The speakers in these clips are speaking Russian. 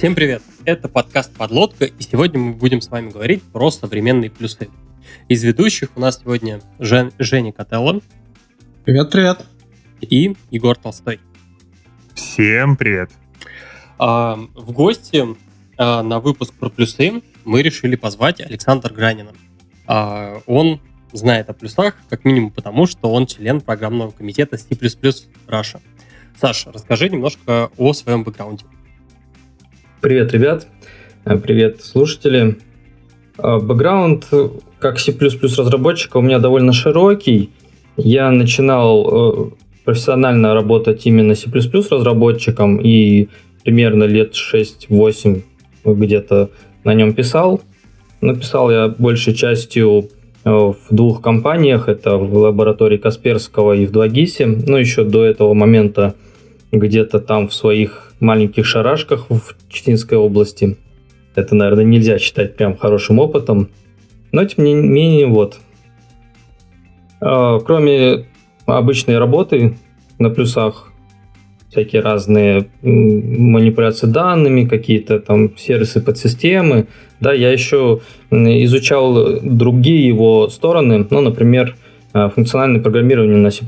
Всем привет! Это подкаст «Подлодка», и сегодня мы будем с вами говорить про современные плюсы. Из ведущих у нас сегодня Жен, Женя Котелло. Привет-привет! И Егор Толстой. Всем привет! А, в гости а, на выпуск про плюсы мы решили позвать Александра Гранина. А, он знает о плюсах, как минимум потому, что он член программного комитета C++ Russia. Саша, расскажи немножко о своем бэкграунде. Привет, ребят. Э, привет, слушатели. Э, бэкграунд как C++ разработчика у меня довольно широкий. Я начинал э, профессионально работать именно C++ разработчиком и примерно лет 6-8 где-то на нем писал. Написал я большей частью в двух компаниях. Это в лаборатории Касперского и в 2GIS. Ну, еще до этого момента где-то там в своих маленьких шарашках в Читинской области. Это, наверное, нельзя считать прям хорошим опытом. Но, тем не менее, вот. А, кроме обычной работы на плюсах, всякие разные манипуляции данными, какие-то там сервисы подсистемы, да, я еще изучал другие его стороны, ну, например, а, функциональное программирование на C++.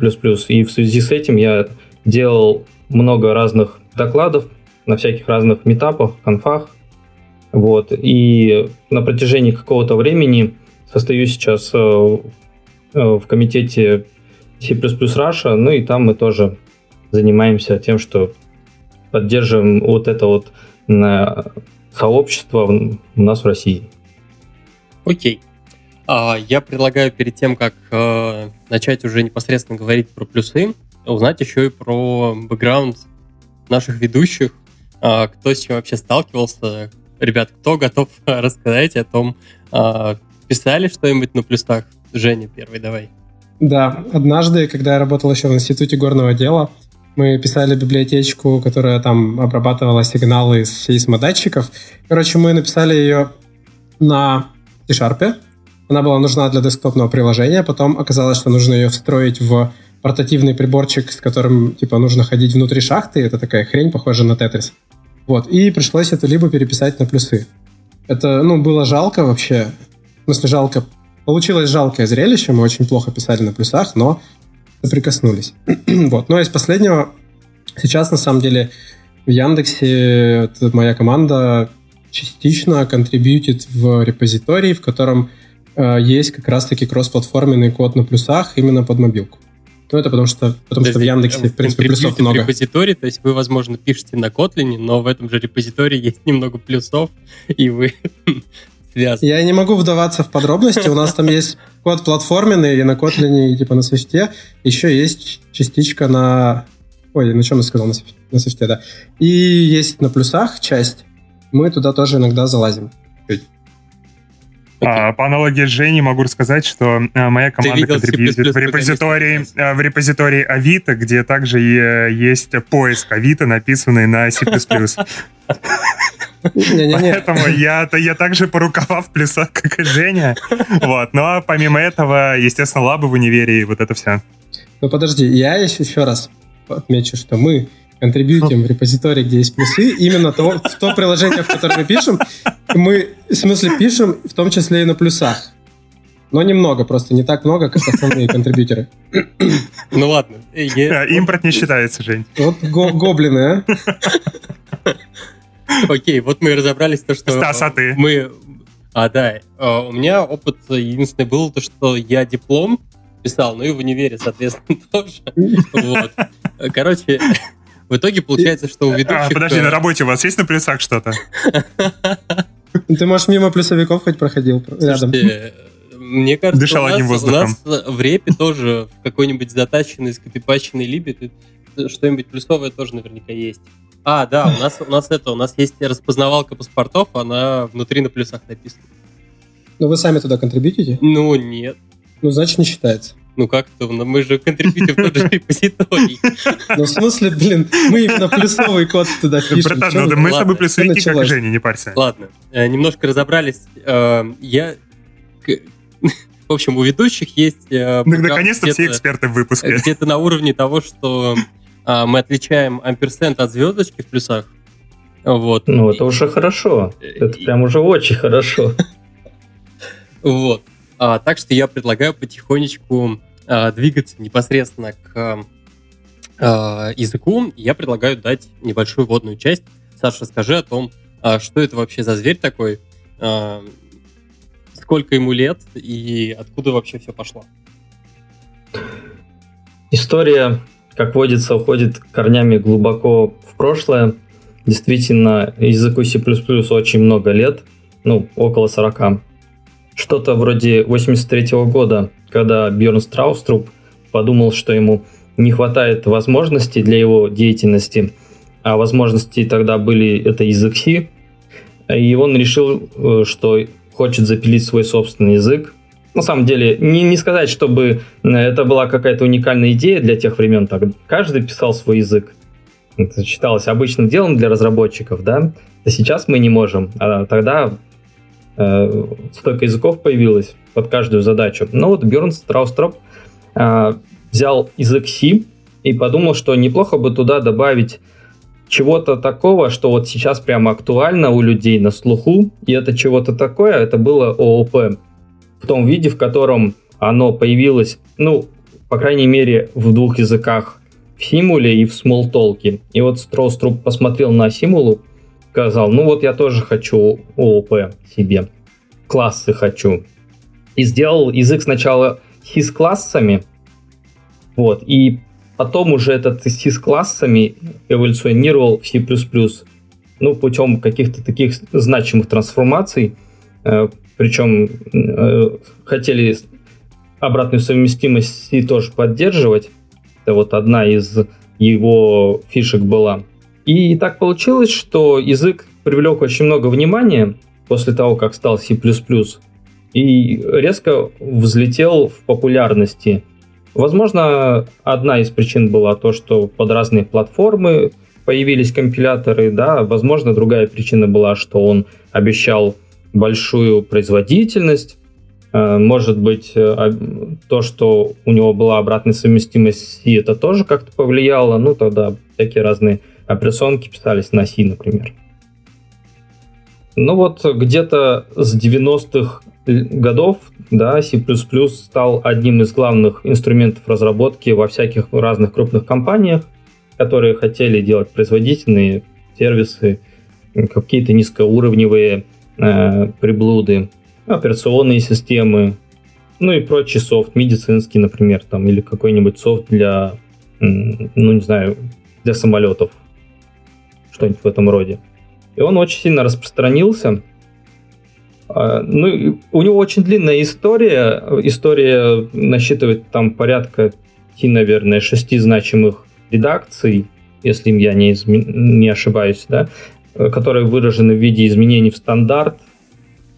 И в связи с этим я делал много разных докладов на всяких разных метапах, конфах. Вот. И на протяжении какого-то времени состою сейчас э, э, в комитете C++ Russia, ну и там мы тоже занимаемся тем, что поддерживаем вот это вот сообщество у нас в России. Окей. А, я предлагаю перед тем, как э, начать уже непосредственно говорить про плюсы, узнать еще и про бэкграунд наших ведущих, а, кто с чем вообще сталкивался. Ребят, кто готов рассказать о том, а, писали что-нибудь на плюсах? Женя, первый, давай. Да, однажды, когда я работал еще в Институте горного дела, мы писали библиотечку, которая там обрабатывала сигналы из сейсмодатчиков. Короче, мы написали ее на C-Sharp. Она была нужна для десктопного приложения. Потом оказалось, что нужно ее встроить в портативный приборчик, с которым, типа, нужно ходить внутри шахты. Это такая хрень, похожая на Тетрис. Вот, и пришлось это либо переписать на плюсы. Это, ну, было жалко вообще. В смысле, жалко. Получилось жалкое зрелище, мы очень плохо писали на плюсах, но прикоснулись. вот, но из последнего, сейчас, на самом деле, в Яндексе моя команда частично контрибьютит в репозиторий, в котором э, есть как раз-таки кроссплатформенный код на плюсах именно под мобилку. Ну, это потому что, потому что в Яндексе, в принципе, плюсов много. репозиторий, то есть вы, возможно, пишете на Kotlin, но в этом же репозитории есть немного плюсов, и вы связаны. Я не могу вдаваться в подробности. У нас там есть код платформенный и на Kotlin, и типа на Swift. Еще есть частичка на... Ой, на чем я сказал? На Swift, да. И есть на плюсах часть. Мы туда тоже иногда залазим. А, по аналогии с Женей могу рассказать, что а, моя команда контрибьютит в репозитории, а, в репозитории Авито, где также есть поиск Авито, написанный на C++. Поэтому я, я также по рукава в плюсах, как и Женя. Вот. Но помимо этого, естественно, лабы в универе и вот это все. Ну подожди, я еще, еще раз отмечу, что мы контрибьютим в репозитории, где есть плюсы, именно то, в то приложение, в котором мы пишем, мы, в смысле, пишем в том числе и на плюсах. Но немного, просто не так много, как основные контрибьюторы. Ну ладно. Я... Импорт не считается, Жень. Вот го гоблины, а. Окей, вот мы и разобрались, то, что... Стас, а ты? Мы... А, да. А, у меня опыт единственный был то, что я диплом писал, ну и в универе, соответственно, тоже. Вот. Короче, в итоге получается, что у ведущих... А, подожди, на работе у вас есть на плюсах что-то? Ты, может, мимо плюсовиков хоть проходил рядом? Мне кажется, Дышал у, нас, одним воздухом. у нас в репе тоже в какой-нибудь затаченной, скопипаченной либе что-нибудь плюсовое тоже наверняка есть. А, да, у нас, у нас это, у нас есть распознавалка паспортов, она внутри на плюсах написана. Но вы сами туда контрибьютите? Ну, нет. Ну, значит, не считается. Ну как-то, мы же контрибьютим в тот же репозиторий. Ну в смысле, блин, мы именно плюсовый код туда пишем. Братан, ну мы с тобой плюсовики, как Женя, не парься. Ладно, э, немножко разобрались. Э, я... В общем, у ведущих есть... Э, ну, наконец-то все эксперты в выпуске. Где-то на уровне того, что мы отличаем амперсент от звездочки в плюсах. Вот. Ну, это уже хорошо. Это прям уже очень хорошо. Вот. А, так что я предлагаю потихонечку а, двигаться непосредственно к а, языку. Я предлагаю дать небольшую вводную часть. Саша, скажи о том, а, что это вообще за зверь такой, а, сколько ему лет и откуда вообще все пошло. История, как водится, уходит корнями глубоко в прошлое. Действительно, языку C++ очень много лет, ну, около 40 что-то вроде 83 -го года, когда Бьерн Страуструп подумал, что ему не хватает возможностей для его деятельности, а возможности тогда были это язык C, и он решил, э, что хочет запилить свой собственный язык. На самом деле, не, не сказать, чтобы э, это была какая-то уникальная идея для тех времен, так каждый писал свой язык. Это считалось обычным делом для разработчиков, да? А сейчас мы не можем, а тогда э, столько языков появилось под каждую задачу. Но вот Бjörn Страустроп э, взял язык C и подумал, что неплохо бы туда добавить чего-то такого, что вот сейчас прямо актуально у людей на слуху, и это чего-то такое, это было ООП. В том виде, в котором оно появилось, ну, по крайней мере, в двух языках, в Симуле и в Смолтолке. И вот Строуструп посмотрел на Симулу, сказал, ну вот я тоже хочу ООП себе, классы хочу. И сделал язык сначала с классами, вот, и потом уже этот с классами эволюционировал в C++, ну, путем каких-то таких значимых трансформаций, э, причем э, хотели обратную совместимость C тоже поддерживать, это вот одна из его фишек была. И так получилось, что язык привлек очень много внимания после того, как стал C++, и резко взлетел в популярности. Возможно, одна из причин была то, что под разные платформы появились компиляторы, да, возможно, другая причина была, что он обещал большую производительность, э, может быть, э, то, что у него была обратная совместимость C, это тоже как-то повлияло, ну, тогда всякие разные операционки писались на C, например. Ну вот где-то с 90-х годов да, C++ стал одним из главных инструментов разработки во всяких разных крупных компаниях, которые хотели делать производительные сервисы, какие-то низкоуровневые э, приблуды, операционные системы, ну и прочий софт, медицинский, например, там, или какой-нибудь софт для, ну не знаю, для самолетов, что-нибудь в этом роде. И он очень сильно распространился. А, ну, у него очень длинная история. История насчитывает там порядка, наверное, шести значимых редакций, если я не, изме... не ошибаюсь, да, которые выражены в виде изменений в стандарт.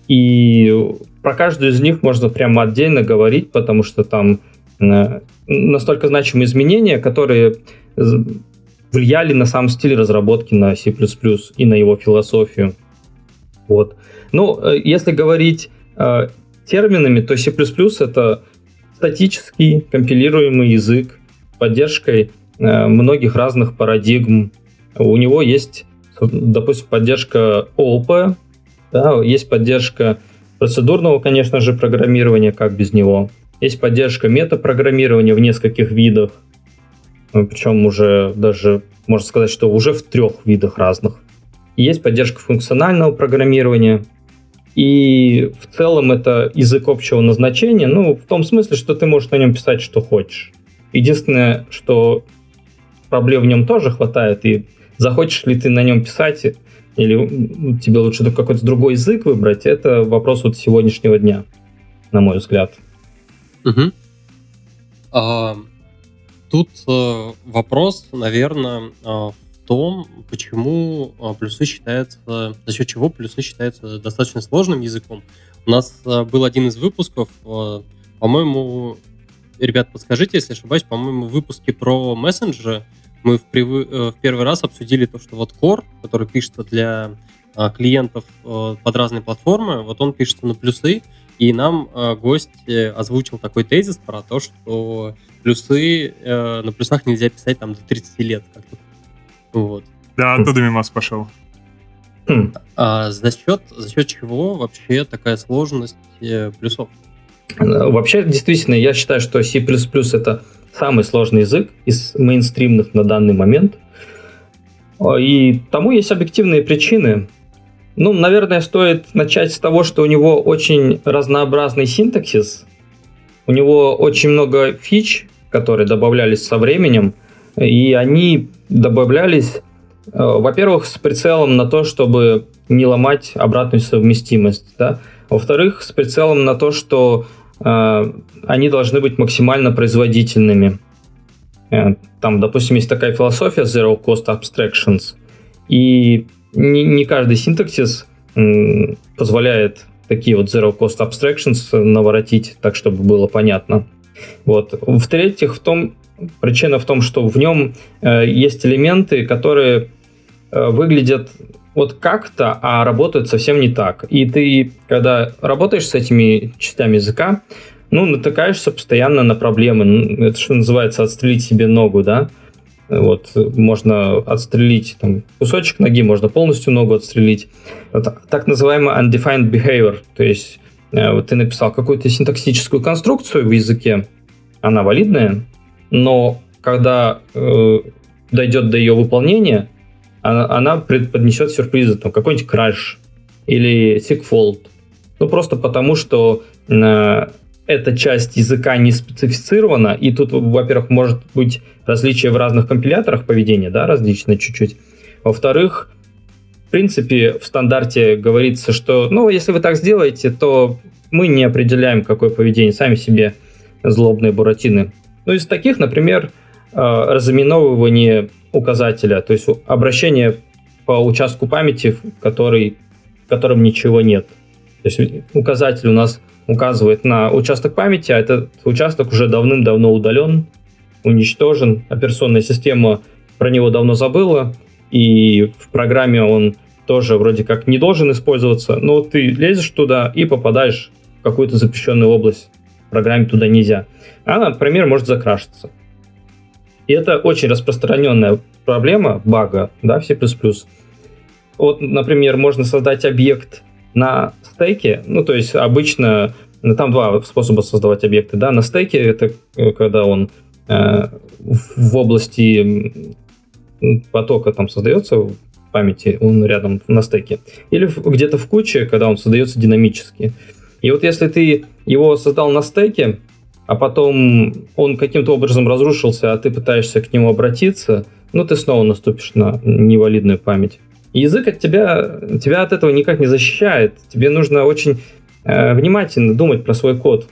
И про каждую из них можно прямо отдельно говорить, потому что там э, настолько значимые изменения, которые влияли на сам стиль разработки на C++ и на его философию. Вот. Ну, э, если говорить э, терминами, то C++ это статический компилируемый язык с поддержкой э, многих разных парадигм. У него есть, допустим, поддержка ООП, да, есть поддержка процедурного, конечно же, программирования, как без него. Есть поддержка метапрограммирования в нескольких видах. Ну, причем уже даже, можно сказать, что уже в трех видах разных. Есть поддержка функционального программирования, и в целом это язык общего назначения, ну, в том смысле, что ты можешь на нем писать, что хочешь. Единственное, что проблем в нем тоже хватает, и захочешь ли ты на нем писать, или тебе лучше какой-то другой язык выбрать, это вопрос вот сегодняшнего дня, на мой взгляд. Угу. А, Тут э, вопрос, наверное, э, в том, почему э, плюсы считаются, за счет чего плюсы считаются достаточно сложным языком. У нас э, был один из выпусков, по-моему, ребят, подскажите, если ошибаюсь, по-моему, в выпуске про мессенджеры мы в, прив... Э, в первый раз обсудили то, что вот Core, который пишется для клиентов под разные платформы, вот он пишется на плюсы, и нам э, гость э, озвучил такой тезис про то, что плюсы э, на плюсах нельзя писать там до 30 лет. Как-то. Вот. Да, оттуда мимас пошел. Хм. А за счет, за счет чего вообще такая сложность э, плюсов? Вообще, действительно, я считаю, что C++ это самый сложный язык из мейнстримных на данный момент. И тому есть объективные причины. Ну, наверное, стоит начать с того, что у него очень разнообразный синтаксис, у него очень много фич, которые добавлялись со временем, и они добавлялись, э, во-первых, с прицелом на то, чтобы не ломать обратную совместимость, да? во-вторых, с прицелом на то, что э, они должны быть максимально производительными. Э, там, допустим, есть такая философия Zero Cost Abstractions, и не, не каждый синтаксис позволяет такие вот Zero Cost Abstractions наворотить так, чтобы было понятно. Вот. В-третьих, в том, причина в том, что в нем э, есть элементы, которые э, выглядят вот как-то, а работают совсем не так. И ты, когда работаешь с этими частями языка, ну, натыкаешься постоянно на проблемы. Это что называется отстрелить себе ногу, да? Вот, можно отстрелить там, кусочек ноги, можно полностью ногу отстрелить. Это так называемый undefined behavior, то есть э, вот ты написал какую-то синтаксическую конструкцию в языке, она валидная, но когда э, дойдет до ее выполнения, она, она поднесет сюрпризы, там какой-нибудь краш или segfault. Ну, просто потому, что э, эта часть языка не специфицирована, и тут, во-первых, может быть различие в разных компиляторах поведения, да, различные чуть-чуть. Во-вторых, в принципе, в стандарте говорится, что, ну, если вы так сделаете, то мы не определяем, какое поведение, сами себе злобные буратины. Ну, из таких, например, э, разыменовывание указателя, то есть обращение по участку памяти, в, который, в котором ничего нет. То есть указатель у нас указывает на участок памяти, а этот участок уже давным-давно удален, уничтожен, операционная система про него давно забыла, и в программе он тоже вроде как не должен использоваться, но ты лезешь туда и попадаешь в какую-то запрещенную область. В программе туда нельзя. Она, например, может закрашиться. И это очень распространенная проблема, бага, да, в C++. Вот, например, можно создать объект на стейке, ну, то есть обычно ну, там два способа создавать объекты, да, на стейке это э, когда он э, в области потока там создается в памяти, он рядом на стеке, или где-то в куче, когда он создается динамически. И вот если ты его создал на стеке, а потом он каким-то образом разрушился, а ты пытаешься к нему обратиться, ну, ты снова наступишь на невалидную память. Язык от тебя, тебя от этого никак не защищает. Тебе нужно очень э, внимательно думать про свой код,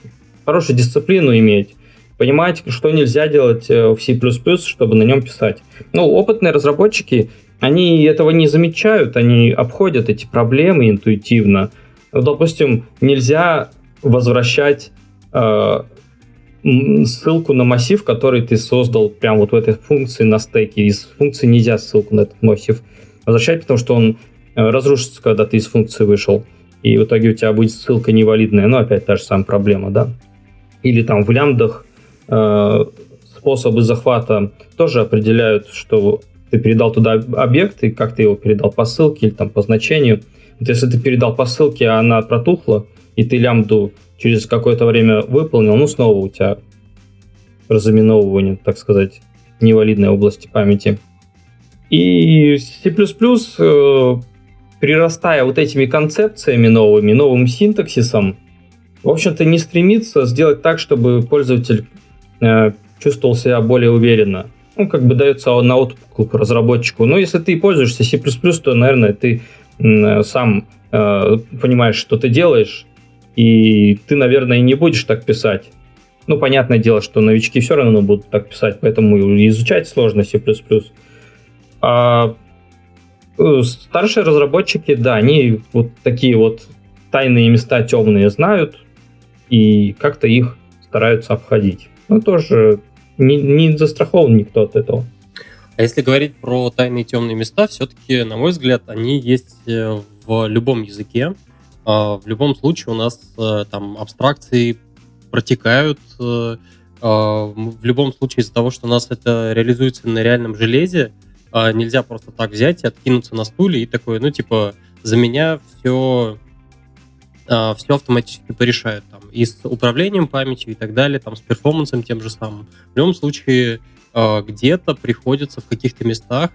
хорошую дисциплину иметь, понимать, что нельзя делать э, в C++, чтобы на нем писать. Ну, опытные разработчики, они этого не замечают, они обходят эти проблемы интуитивно. Ну, допустим, нельзя возвращать э, ссылку на массив, который ты создал прямо вот в этой функции на стеке. Из функции нельзя ссылку на этот массив возвращать, потому что он э, разрушится, когда ты из функции вышел. И в итоге у тебя будет ссылка невалидная. Но опять та же самая проблема, да? Или там в лямбдах э, способы захвата тоже определяют, что ты передал туда объект, и как ты его передал по ссылке или там по значению. Вот если ты передал по ссылке, а она протухла, и ты лямбду через какое-то время выполнил, ну, снова у тебя разыменовывание, так сказать, невалидной области памяти. И C++, э, прирастая вот этими концепциями новыми, новым синтаксисом, в общем-то, не стремится сделать так, чтобы пользователь э, чувствовал себя более уверенно. Ну, как бы дается на откуп разработчику. Но если ты пользуешься C++, то, наверное, ты э, сам понимаешь, что ты делаешь, и ты, наверное, не будешь так писать. Ну, понятное дело, что новички все равно будут так писать, поэтому изучать сложно C++. А э, старшие разработчики, да, они вот такие вот тайные места темные знают, и как-то их стараются обходить. Ну, тоже не, не застрахован никто от этого. А если говорить про тайные темные места, все-таки, на мой взгляд, они есть э, в любом языке. А, в любом случае у нас э, там абстракции протекают. А, в любом случае из-за того, что у нас это реализуется на реальном железе, а, нельзя просто так взять и откинуться на стуле и такое, ну, типа, за меня все, а, все автоматически порешают, там, и с управлением памятью и так далее, там, с перформансом тем же самым. В любом случае, а, где-то приходится в каких-то местах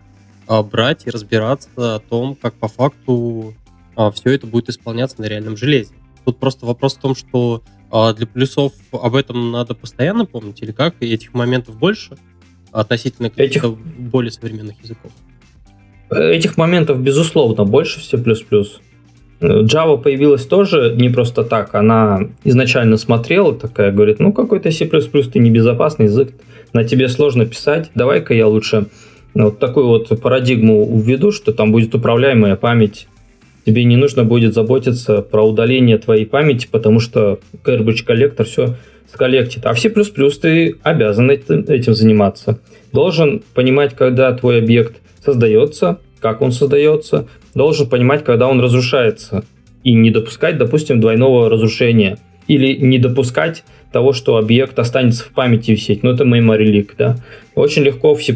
а, брать и разбираться о том, как по факту а, все это будет исполняться на реальном железе. Тут просто вопрос в том, что а, для плюсов об этом надо постоянно помнить, или как? И этих моментов больше относительно этих... более современных языков? Этих моментов, безусловно, больше в C++. Java появилась тоже не просто так. Она изначально смотрела такая, говорит, ну какой-то C++ ты небезопасный язык, на тебе сложно писать, давай-ка я лучше вот такую вот парадигму введу, что там будет управляемая память. Тебе не нужно будет заботиться про удаление твоей памяти, потому что garbage коллектор все сколлектит. А в C++ ты обязан этим заниматься. Должен понимать, когда твой объект создается, как он создается, должен понимать, когда он разрушается, и не допускать, допустим, двойного разрушения. Или не допускать того, что объект останется в памяти висеть. Ну, это memory leak, да. Очень легко в C++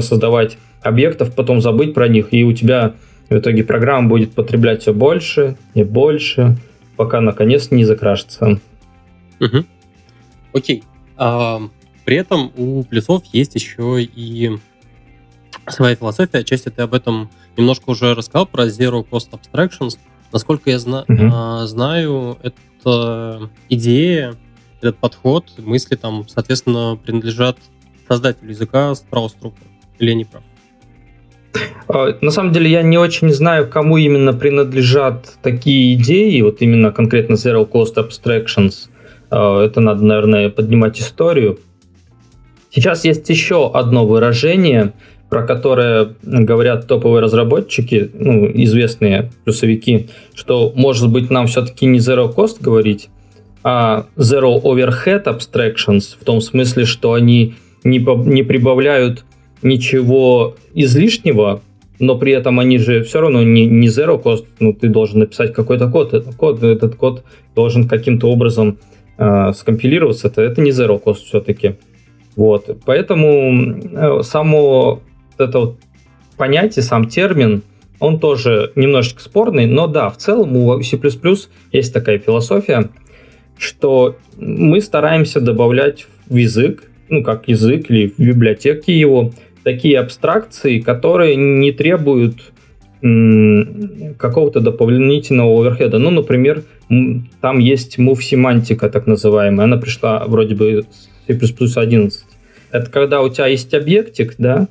создавать объектов, потом забыть про них, и у тебя в итоге программа будет потреблять все больше и больше, пока наконец не закрашится. Угу. Окей. А, при этом у плюсов есть еще и своя философия. Отчасти ты об этом немножко уже рассказал, про Zero Cost Abstractions. Насколько я зна- а, знаю, это идея этот подход, мысли там, соответственно, принадлежат создателю языка Страуструпу. Или я не прав? А, на самом деле я не очень знаю, кому именно принадлежат такие идеи, вот именно конкретно Zero Cost Abstractions. А, это надо, наверное, поднимать историю. Сейчас есть еще одно выражение, про которое говорят топовые разработчики, ну, известные плюсовики, что, может быть, нам все-таки не Zero Cost говорить, а Zero Overhead Abstractions, в том смысле, что они не, не прибавляют ничего излишнего, но при этом они же все равно не, не Zero Cost, ну, ты должен написать какой-то код, этот код, этот код должен каким-то образом э, скомпилироваться, это, не Zero Cost все-таки. Вот, поэтому э, само это вот понятие, сам термин, он тоже немножечко спорный, но да, в целом у C++ есть такая философия, что мы стараемся добавлять в язык, ну, как язык или в библиотеке его, такие абстракции, которые не требуют какого-то дополнительного оверхеда. Ну, например, там есть move семантика, так называемая. Она пришла вроде бы с C++ 11. Это когда у тебя есть объектик, да,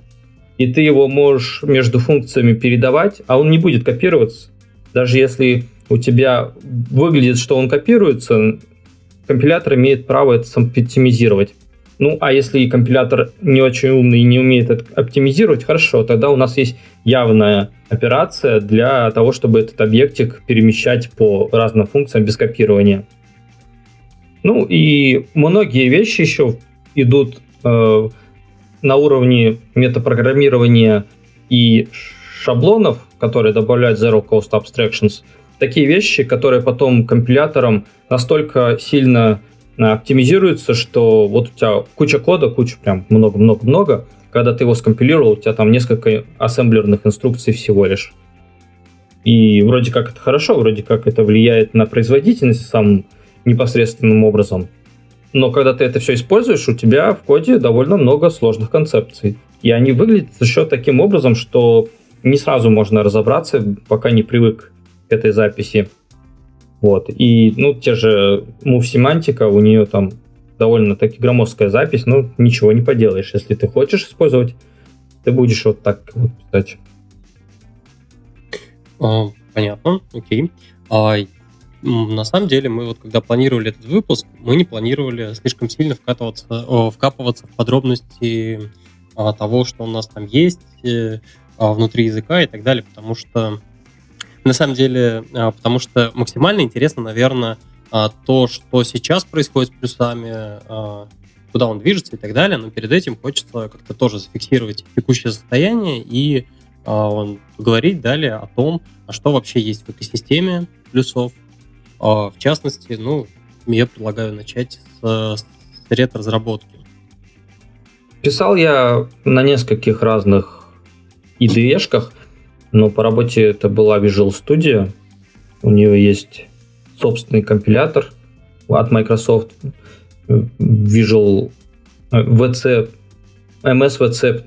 и ты его можешь между функциями передавать, а он не будет копироваться. Даже если у тебя выглядит, что он копируется, компилятор имеет право это оптимизировать. Ну, а если компилятор не очень умный и не умеет оптимизировать, хорошо, тогда у нас есть явная операция для того, чтобы этот объектик перемещать по разным функциям без копирования. Ну и многие вещи еще идут э, на уровне метапрограммирования и шаблонов, которые добавляют Zero Cost Abstractions – такие вещи, которые потом компилятором настолько сильно а, оптимизируются, что вот у тебя куча кода, куча прям много-много-много, когда ты его скомпилировал, у тебя там несколько ассемблерных инструкций всего лишь. И вроде как это хорошо, вроде как это влияет на производительность самым непосредственным образом. Но когда ты это все используешь, у тебя в коде довольно много сложных концепций. И они выглядят еще таким образом, что не сразу можно разобраться, пока не привык этой записи. Вот. И, ну, те же Move семантика, у нее там довольно-таки громоздкая запись, но ничего не поделаешь. Если ты хочешь использовать, ты будешь вот так вот писать. А, понятно, окей. А, на самом деле, мы вот когда планировали этот выпуск, мы не планировали слишком сильно вкатываться, вкапываться в подробности а, того, что у нас там есть э, а, внутри языка и так далее, потому что на самом деле, а, потому что максимально интересно, наверное, а, то, что сейчас происходит с плюсами, а, куда он движется и так далее, но перед этим хочется как-то тоже зафиксировать текущее состояние и поговорить далее о том, а что вообще есть в экосистеме плюсов. В частности, ну, я предлагаю начать с, с ретро-разработки. Писал я на нескольких разных IDE-шках, но по работе это была Visual Studio. У нее есть собственный компилятор от Microsoft Visual VC, MSVC++.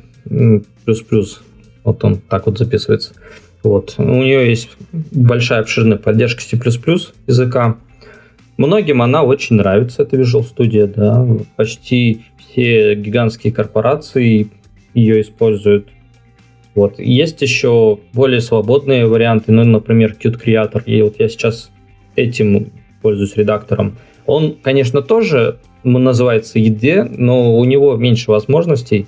Вот он так вот записывается. Вот. У нее есть большая обширная поддержка C++ языка. Многим она очень нравится, эта Visual Studio, да. Почти все гигантские корпорации ее используют. Вот. Есть еще более свободные варианты, ну, например, Qt Creator. И вот я сейчас этим пользуюсь редактором. Он, конечно, тоже называется ED, но у него меньше возможностей.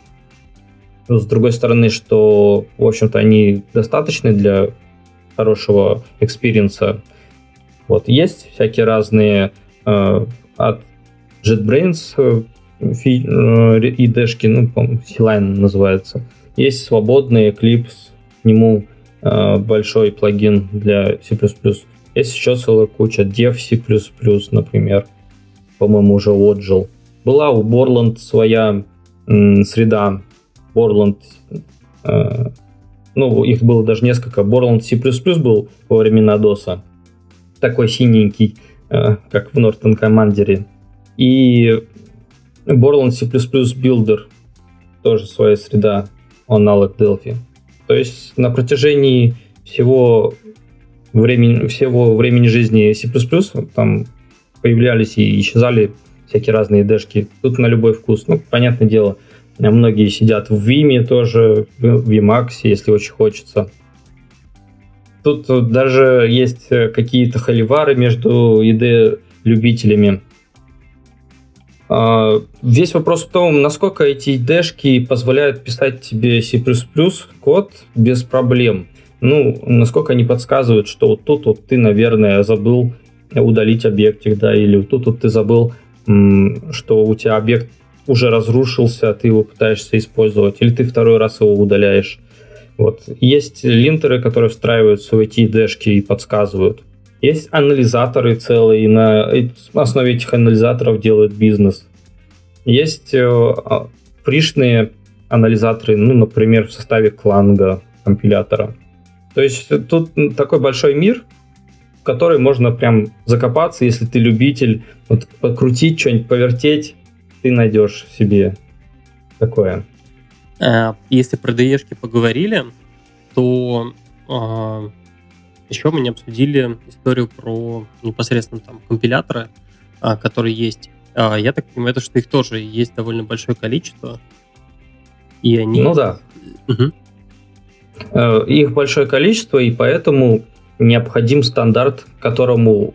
С другой стороны, что, в общем-то, они достаточны для хорошего экспириенса. Вот. Есть всякие разные э, от JetBrains э, э, IDE, ну, по-моему, CLion называется. Есть свободный Eclipse, к нему э, большой плагин для C++. Есть еще целая куча Dev C++, например. По-моему, уже отжил. Была у Borland своя м, среда. Borland э, ну, их было даже несколько. Borland C++ был во времена DOS. Такой синенький, э, как в Norton Commander. И Borland C++ Builder, тоже своя среда, аналог Delphi. То есть на протяжении всего времени, всего времени жизни C++ там появлялись и исчезали всякие разные дэшки. Тут на любой вкус. Ну, понятное дело, многие сидят в Vim тоже, в Emacs, если очень хочется. Тут даже есть какие-то холивары между ID-любителями. А, весь вопрос в том, насколько эти дэшки позволяют писать тебе C++ код без проблем. Ну, насколько они подсказывают, что вот тут вот ты, наверное, забыл удалить объектик, да, или вот тут вот ты забыл, что у тебя объект уже разрушился, а ты его пытаешься использовать, или ты второй раз его удаляешь. Вот. Есть линтеры, которые встраиваются в эти дэшки и подсказывают. Есть анализаторы целые, на основе этих анализаторов делают бизнес. Есть э, а, фришные анализаторы, ну, например, в составе кланга компилятора. То есть тут такой большой мир, в который можно прям закопаться, если ты любитель вот, покрутить что-нибудь, повертеть, ты найдешь себе такое. Э, если про de поговорили, то а, еще мы не обсудили историю про непосредственно там компиляторы, а, которые есть. А, я так понимаю, это, что их тоже есть довольно большое количество. И они... Ну да. Угу. Их большое количество, и поэтому необходим стандарт, которому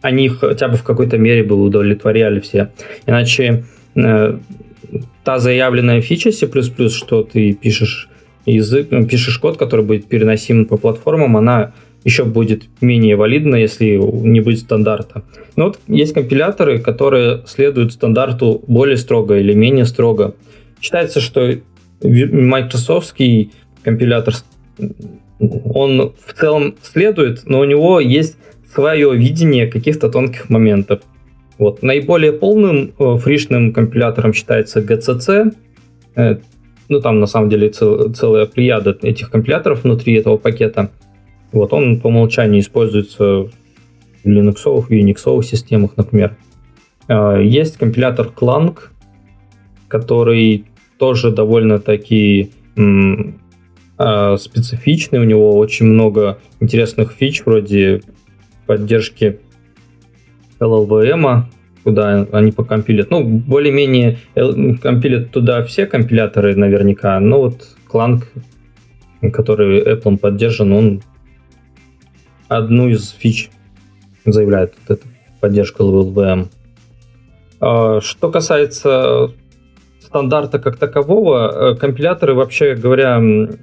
они хотя бы в какой-то мере бы удовлетворяли все. Иначе э, та заявленная фича C++, что ты пишешь язык, пишешь код, который будет переносим по платформам, она еще будет менее валидно, если не будет стандарта. Но вот есть компиляторы, которые следуют стандарту более строго или менее строго. Считается, что майкрософтский компилятор, он в целом следует, но у него есть свое видение каких-то тонких моментов. Вот. Наиболее полным э, фришным компилятором считается GCC. Э, ну, там на самом деле цел, целая плеяда этих компиляторов внутри этого пакета – вот он по умолчанию используется в Linux Unix системах, например. А, есть компилятор Clang, который тоже довольно-таки а, специфичный, у него очень много интересных фич, вроде поддержки LLVM, куда они покомпилят. Ну, более-менее компилят туда все компиляторы наверняка, но вот Clang, который Apple поддержан, он одну из фич заявляет вот эта поддержка LLVM. А, что касается стандарта как такового, э, компиляторы, вообще говоря,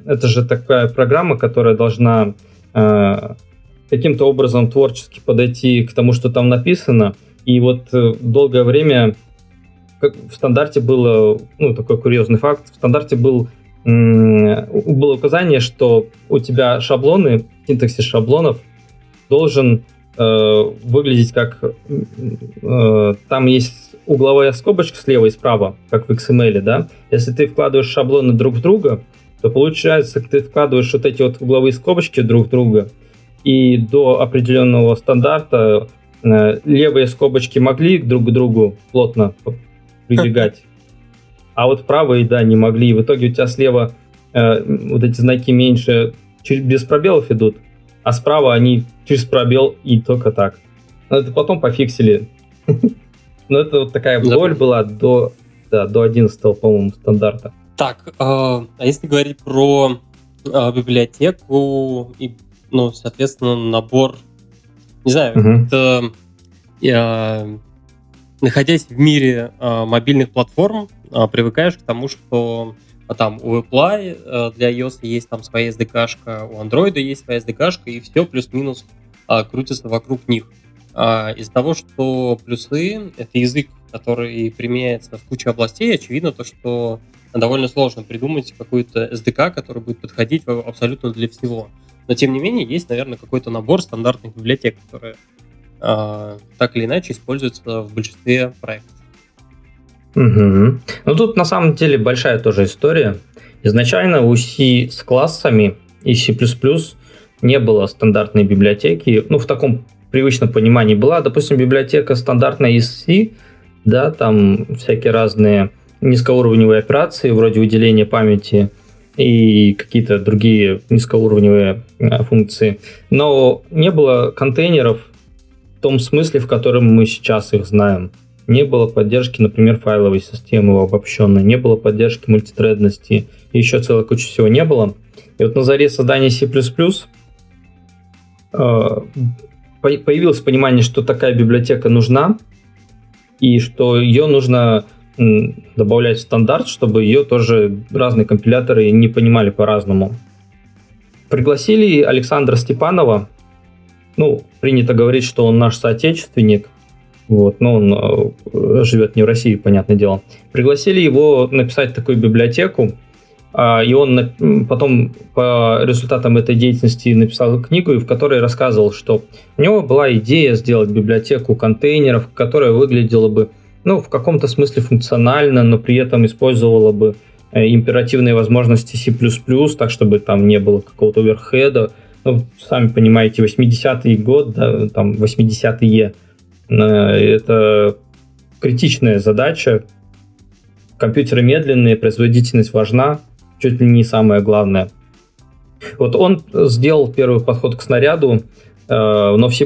это же такая программа, которая должна э, каким-то образом творчески подойти к тому, что там написано. И вот э, долгое время в стандарте было, ну, такой курьезный факт, в стандарте был, было указание, что у тебя шаблоны, синтаксис шаблонов должен э, выглядеть как... Э, там есть угловая скобочка слева и справа, как в XML, да? Если ты вкладываешь шаблоны друг в друга, то получается, ты вкладываешь вот эти вот угловые скобочки друг в друга, и до определенного стандарта э, левые скобочки могли друг к другу плотно прибегать, а вот правые, да, не могли. И в итоге у тебя слева э, вот эти знаки меньше через, без пробелов идут, а справа они через пробел и только так. Но это потом пофиксили. Но это вот такая боль была до, да, до 11 по-моему, стандарта. Так, а, а если говорить про а, библиотеку и, ну, соответственно, набор, не знаю, угу. это я, находясь в мире мобильных платформ, привыкаешь к тому, что там у Apple для iOS есть там своя SDK-шка, у Android есть своя SDK-шка, и все плюс-минус крутится вокруг них. Из-за того, что плюсы — это язык, который применяется в куче областей, очевидно то, что довольно сложно придумать какую-то SDK, который будет подходить абсолютно для всего. Но тем не менее, есть, наверное, какой-то набор стандартных библиотек, которые э, так или иначе используются в большинстве проектов. Угу. Ну тут на самом деле большая тоже история. Изначально у C с классами и C++ не было стандартной библиотеки. Ну, в таком привычном понимании была, допустим, библиотека стандартная из C, да, там всякие разные низкоуровневые операции, вроде выделения памяти и какие-то другие низкоуровневые э, функции. Но не было контейнеров в том смысле, в котором мы сейчас их знаем. Не было поддержки, например, файловой системы обобщенной, не было поддержки мультитредности, и еще целая куча всего не было. И вот на заре создания C++ э, появилось понимание, что такая библиотека нужна, и что ее нужно добавлять в стандарт, чтобы ее тоже разные компиляторы не понимали по-разному. Пригласили Александра Степанова. Ну, принято говорить, что он наш соотечественник. Вот, но он э, живет не в России, понятное дело. Пригласили его написать такую библиотеку, а, и он потом по результатам этой деятельности написал книгу, в которой рассказывал, что у него была идея сделать библиотеку контейнеров, которая выглядела бы ну, в каком-то смысле функционально, но при этом использовала бы э, императивные возможности C++, так, чтобы там не было какого-то оверхеда. Ну, сами понимаете, 80-й год, да, там 80-е, э, это критичная задача. Компьютеры медленные, производительность важна, чуть ли не самое главное. Вот он сделал первый подход к снаряду, э, но в C++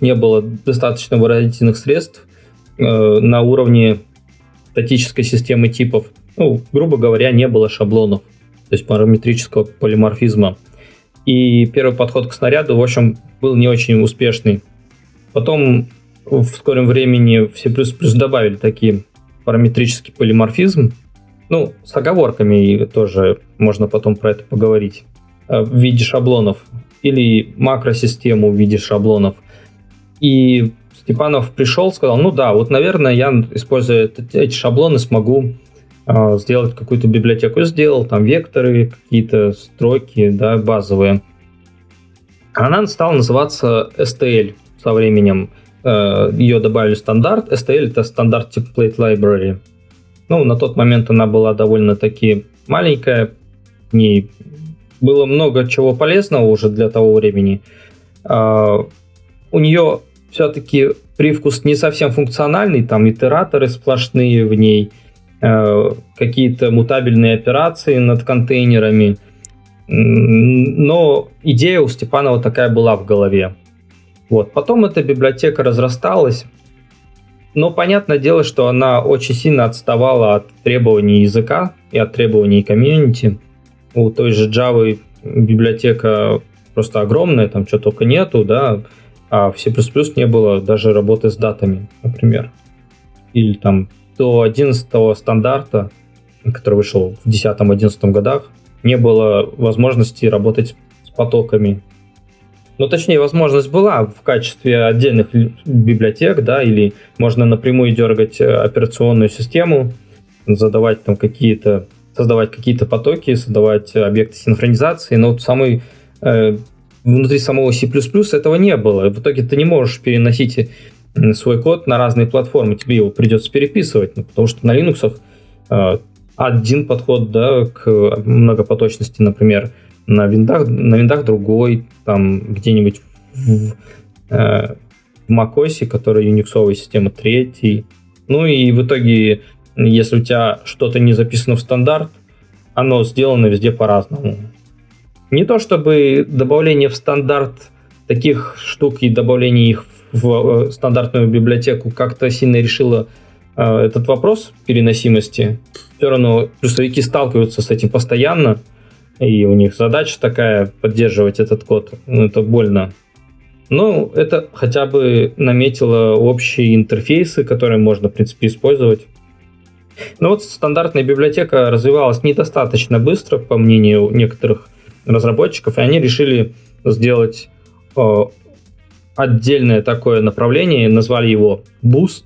не было достаточно выразительных средств, Э, на уровне статической системы типов. Ну, грубо говоря, не было шаблонов, то есть параметрического полиморфизма. И первый подход к снаряду, в общем, был не очень успешный. Потом в скором времени в C++ добавили такие параметрический полиморфизм, ну, с оговорками тоже можно потом про это поговорить, э, в виде шаблонов или макросистему в виде шаблонов. И Степанов пришел, сказал, ну да, вот, наверное, я, используя эти шаблоны, смогу э, сделать какую-то библиотеку. Сделал там векторы, какие-то строки, да, базовые. Она стала называться STL со временем. Э, ее добавили в стандарт. STL это стандарт Template Library. Ну, на тот момент она была довольно-таки маленькая. В ней было много чего полезного уже для того времени. Э, у нее все-таки привкус не совсем функциональный, там итераторы сплошные в ней, э, какие-то мутабельные операции над контейнерами. Но идея у Степанова такая была в голове. Вот. Потом эта библиотека разрасталась, но понятное дело, что она очень сильно отставала от требований языка и от требований комьюнити. У той же Java библиотека просто огромная, там что только нету, да, а в C++ не было даже работы с датами, например. Или там до 11 стандарта, который вышел в 10-11 годах, не было возможности работать с потоками. Ну, точнее, возможность была в качестве отдельных библиотек, да, или можно напрямую дергать э, операционную систему, задавать там какие-то, создавать какие-то потоки, создавать объекты синхронизации, но вот самый э, внутри самого C++ этого не было. В итоге ты не можешь переносить свой код на разные платформы, тебе его придется переписывать, ну, потому что на Linux э, один подход да, к многопоточности, например, на виндах, на виндах другой, там где-нибудь в, э, в macOS, которая юниксовая система третий. Ну и в итоге, если у тебя что-то не записано в стандарт, оно сделано везде по-разному. Не то чтобы добавление в стандарт таких штук и добавление их в э, стандартную библиотеку как-то сильно решило э, этот вопрос переносимости. Все равно плюсовики сталкиваются с этим постоянно, и у них задача такая поддерживать этот код. Ну, это больно. Ну, это хотя бы наметило общие интерфейсы, которые можно, в принципе, использовать. Но вот стандартная библиотека развивалась недостаточно быстро, по мнению некоторых разработчиков, и они решили сделать э, отдельное такое направление, назвали его Boost,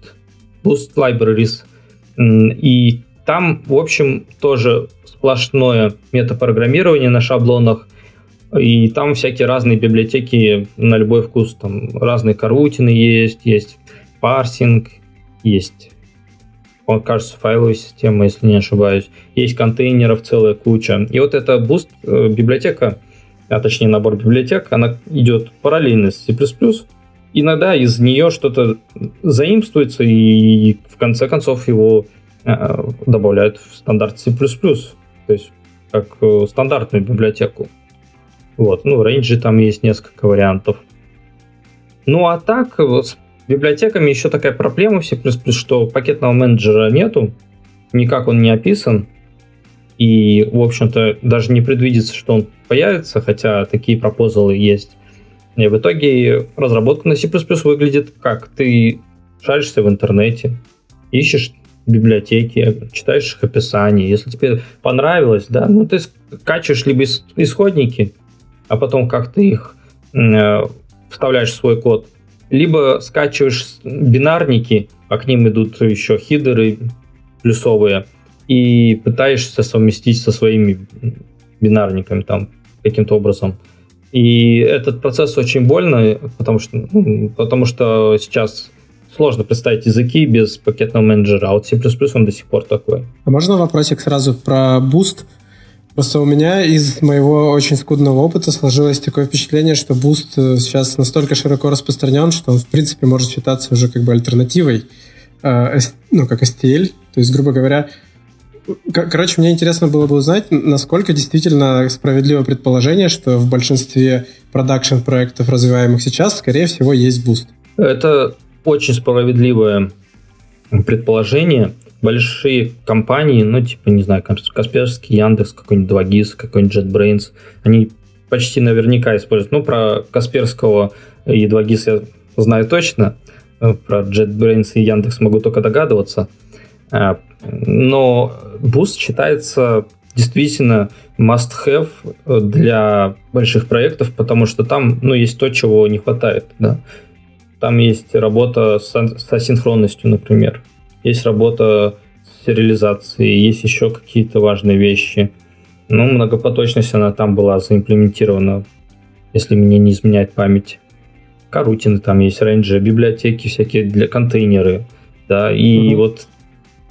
Boost Libraries. И там, в общем, тоже сплошное метапрограммирование на шаблонах, и там всякие разные библиотеки на любой вкус. Там разные карутины есть, есть парсинг, есть, он кажется, файловая система, если не ошибаюсь. Есть контейнеров целая куча. И вот эта Boost э, библиотека, а точнее набор библиотек, она идет параллельно с C++. Иногда из нее что-то заимствуется, и в конце концов его добавляют в стандарт C++. То есть как э, стандартную библиотеку. Вот, ну, в Range там есть несколько вариантов. Ну, а так, с библиотеками еще такая проблема в C++, что пакетного менеджера нету, никак он не описан, и, в общем-то, даже не предвидится, что он появится, хотя такие пропозалы есть. И в итоге разработка на C++ выглядит как? Ты шаришься в интернете, ищешь библиотеки, читаешь их описание. Если тебе понравилось, да, ну ты скачиваешь либо исходники, а потом как ты их э, вставляешь в свой код, либо скачиваешь бинарники, а к ним идут еще хидеры плюсовые, и пытаешься совместить со своими бинарниками там каким-то образом. И этот процесс очень больно, потому что, ну, потому что сейчас сложно представить языки без пакетного менеджера, а вот C++ он до сих пор такой. А можно вопросик сразу про Boost? Просто у меня из моего очень скудного опыта сложилось такое впечатление, что Boost э, сейчас настолько широко распространен, что он, в принципе, может считаться уже как бы альтернативой, э, ну, как STL. То есть, грубо говоря, Короче, мне интересно было бы узнать, насколько действительно справедливо предположение, что в большинстве продакшн-проектов, развиваемых сейчас, скорее всего, есть Boost. Это очень справедливое предположение. Большие компании, ну, типа, не знаю, Касперский, Яндекс, какой-нибудь 2GIS, какой-нибудь JetBrains, они почти наверняка используют. Ну, про Касперского и 2GIS я знаю точно, про JetBrains и Яндекс могу только догадываться. А, но Boost считается действительно must-have для больших проектов, потому что там ну, есть то, чего не хватает. Да? Там есть работа с, с асинхронностью, например. Есть работа с сериализацией, есть еще какие-то важные вещи. Ну, многопоточность, она там была заимплементирована, если мне не изменяет память. Карутины там есть, рейнджи, библиотеки всякие для контейнеры. Да, и mm вот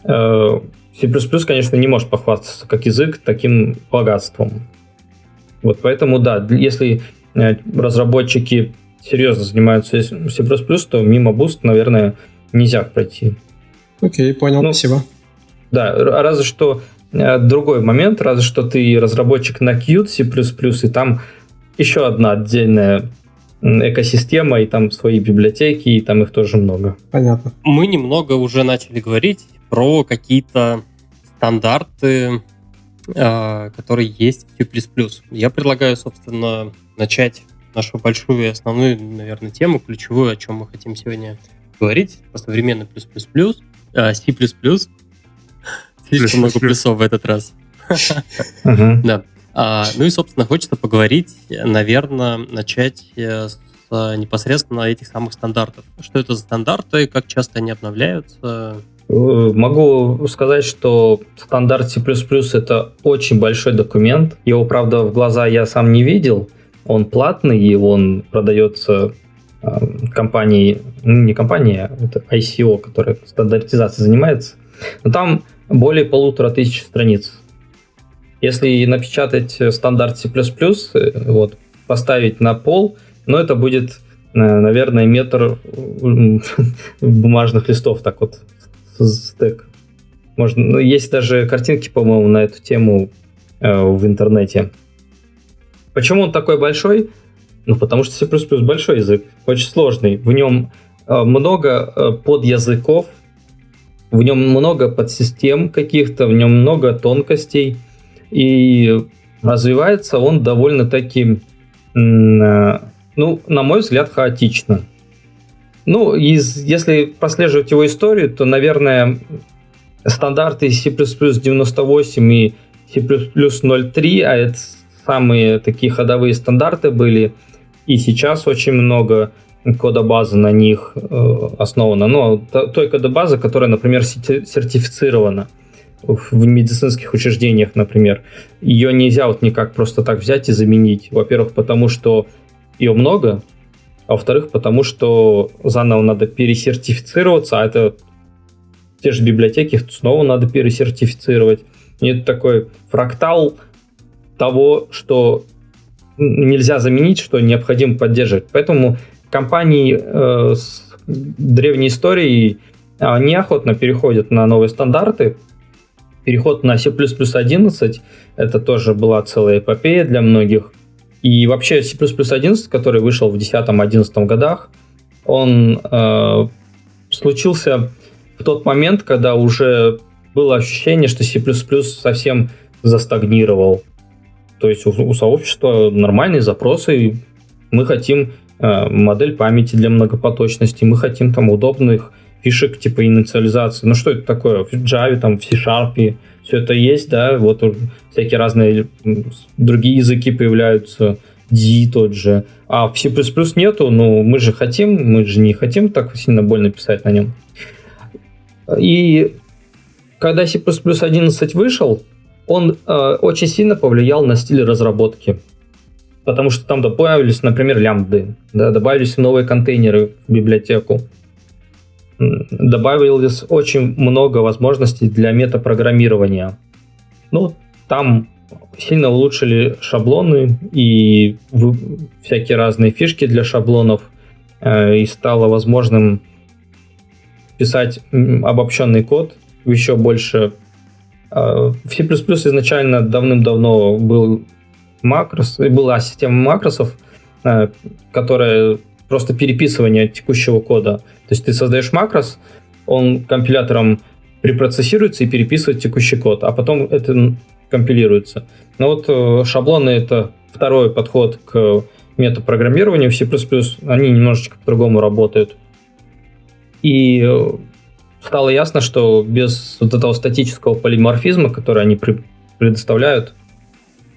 э, C++, конечно, не может похвастаться как язык таким богатством. Вот поэтому, да, если э, разработчики серьезно занимаются C++, то мимо Boost, наверное, нельзя пройти. Окей, понял, ну, спасибо. Да, разве что э, другой момент, разве что ты разработчик на Qt C++, и там еще одна отдельная экосистема, и там свои библиотеки, и там их тоже много. Понятно. Мы немного уже начали говорить про какие-то стандарты, э, которые есть в C++. Я предлагаю, собственно, начать нашу большую и основную, наверное, тему, ключевую, о чем мы хотим сегодня говорить, по современной плюс плюс плюс, а, C++. Слишком много плюсов в этот раз. Да. А, ну и, собственно, хочется поговорить, наверное, начать э, с непосредственно этих самых стандартов. Что это за стандарты, как часто они обновляются? Э, могу сказать, что стандарт C++ это очень большой документ. Его, правда, в глаза я сам не видел, он платный, и он продается э, компанией, ну, не компанией, а это ICO, которая стандартизацией занимается. Но там более полутора тысяч страниц. Если напечатать стандарт C++, э, вот, поставить на пол, ну, это будет, э, наверное, метр бумажных листов, так вот, стек. Можно, ну, есть даже картинки, по-моему, на эту тему э, в интернете. Почему он такой большой? Ну, потому что C++ большой язык, очень сложный. В нем э, много э, подязыков, в нем много подсистем каких-то, в нем много тонкостей. И развивается он довольно-таки, э, ну, на мой взгляд, хаотично. Ну, из, если прослеживать его историю, то, наверное, стандарты C++ 98 и C++ 03, а это самые такие ходовые стандарты были – и сейчас очень много кода базы на них э, основана. Ну, той кода базы, которая, например, сертифицирована в медицинских учреждениях, например. Ее нельзя вот никак просто так взять и заменить. Во-первых, потому что ее много, а во-вторых, потому что заново надо пересертифицироваться, а это те же библиотеки снова надо пересертифицировать. Это такой фрактал того, что нельзя заменить, что необходимо поддерживать. Поэтому компании э, с древней историей э, неохотно переходят на новые стандарты. Переход на C++ 11 это тоже была целая эпопея для многих. И вообще C++ 11, который вышел в 2010-2011 годах, он э, случился в тот момент, когда уже было ощущение, что C++ совсем застагнировал. То есть у, у сообщества нормальные запросы, мы хотим э, модель памяти для многопоточности, мы хотим там удобных фишек типа инициализации. Ну что это такое? В Java, там, в C-Sharp, все это есть, да, вот всякие разные другие языки появляются, D тот же. А в C++ нету, ну мы же хотим, мы же не хотим так сильно больно писать на нем. И когда C++ 11 вышел, он э, очень сильно повлиял на стиль разработки. Потому что там добавились, например, лямбды, да, добавились новые контейнеры в библиотеку. Добавилось очень много возможностей для метапрограммирования. Ну, там сильно улучшили шаблоны и всякие разные фишки для шаблонов, э, и стало возможным писать обобщенный код еще больше в C++ изначально давным-давно был макрос, была система макросов, а, которая просто переписывание текущего кода. То есть ты создаешь макрос, он компилятором препроцессируется и переписывает текущий код, а потом это компилируется. Но вот э, шаблоны — это второй подход к метапрограммированию в C++. Они немножечко по-другому работают. И э, стало ясно, что без вот этого статического полиморфизма, который они предоставляют,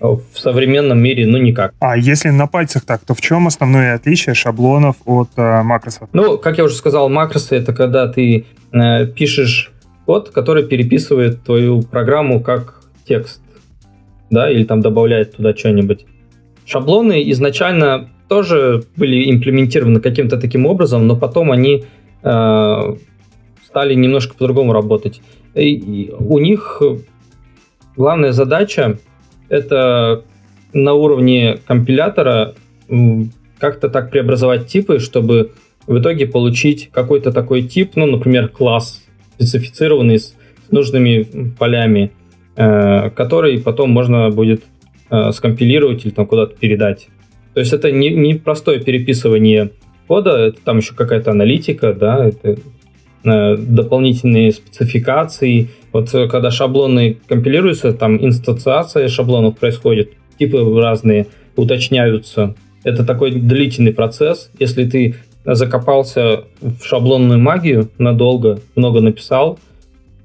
э, в современном мире, ну, никак. А если на пальцах так, то в чем основное отличие шаблонов от э, макросов? Ну, как я уже сказал, макросы — это когда ты э, пишешь код, который переписывает твою программу как текст, да, или там добавляет туда что-нибудь. Шаблоны изначально тоже были имплементированы каким-то таким образом, но потом они э, стали немножко по-другому работать. И у них главная задача это на уровне компилятора как-то так преобразовать типы, чтобы в итоге получить какой-то такой тип, ну, например, класс, специфицированный с нужными полями, э, который потом можно будет э, скомпилировать или там куда-то передать. То есть это не, не простое переписывание кода, это там еще какая-то аналитика, да, это Э, дополнительные спецификации. Вот э, когда шаблоны компилируются, там инстанциация шаблонов происходит, типы разные уточняются. Это такой длительный процесс. Если ты закопался в шаблонную магию надолго, много написал,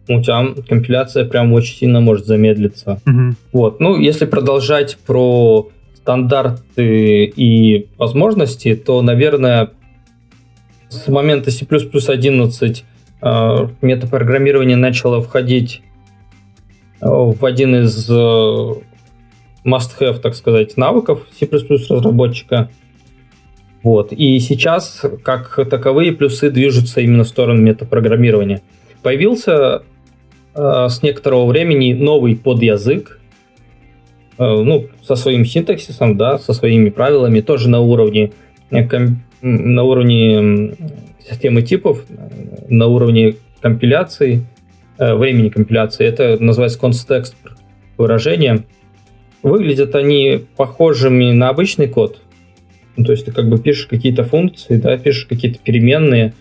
у тебя компиляция прям очень сильно может замедлиться. Угу. Вот. Ну, если продолжать про стандарты и возможности, то, наверное, с момента C++ 11 э, метапрограммирование начало входить э, в один из э, must-have, так сказать, навыков C++ разработчика. Вот. И сейчас, как таковые, плюсы движутся именно в сторону метапрограммирования. Появился э, с некоторого времени новый подязык, э, ну, со своим синтаксисом, да, со своими правилами, тоже на уровне, на уровне системы типов, на уровне компиляции, времени компиляции. Это называется контекст выражения. Выглядят они похожими на обычный код. Ну, то есть ты как бы пишешь какие-то функции, да, пишешь какие-то переменные,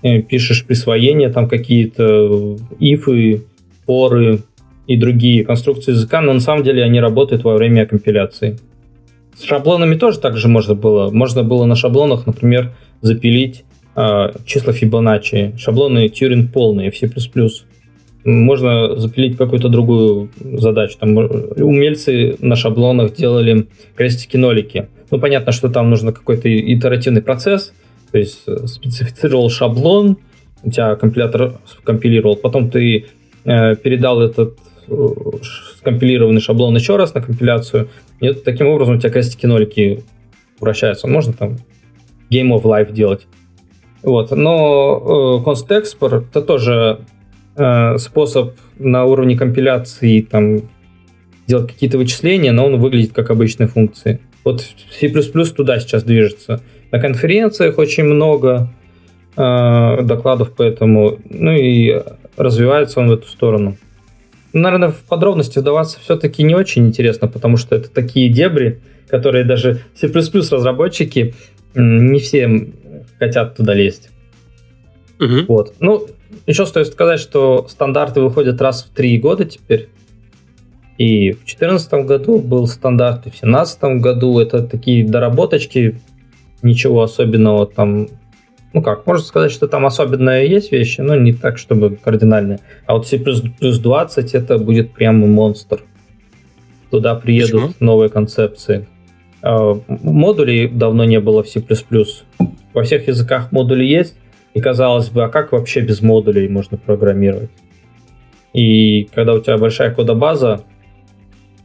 Э, пишешь присвоения, там какие-то ифы, поры и другие конструкции языка, но на самом деле они работают во время компиляции. С шаблонами тоже так же можно было. Можно было на шаблонах, например, запилить э, числа Фибоначчи, шаблоны Тьюринг полные в C++. Можно запилить какую-то другую задачу. Там умельцы на шаблонах делали крестики-нолики. Ну, понятно, что там нужно какой-то итеративный процесс – то есть э, специфицировал шаблон, у тебя компилятор компилировал, потом ты э, передал этот э, скомпилированный шаблон еще раз на компиляцию, и таким образом у тебя крестики-нолики вращаются. Можно там Game of Life делать. Вот. Но э, Const Export это тоже э, способ на уровне компиляции там делать какие-то вычисления, но он выглядит как обычные функции. Вот C++ туда сейчас движется. На конференциях очень много э, докладов по этому, ну и развивается он в эту сторону. Наверное, в подробности вдаваться все-таки не очень интересно, потому что это такие дебри, которые даже C++ разработчики не все хотят туда лезть. Угу. Вот. Ну, еще стоит сказать, что стандарты выходят раз в три года теперь. И в 2014 году был стандарт, и в 2017 году это такие доработочки ничего особенного там ну как, можно сказать, что там особенные есть вещи, но не так, чтобы кардинальные. А вот C++ плюс 20 это будет прямо монстр. Туда приедут Почему? новые концепции. А, модулей давно не было в C++. Во всех языках модули есть, и казалось бы, а как вообще без модулей можно программировать? И когда у тебя большая кодобаза,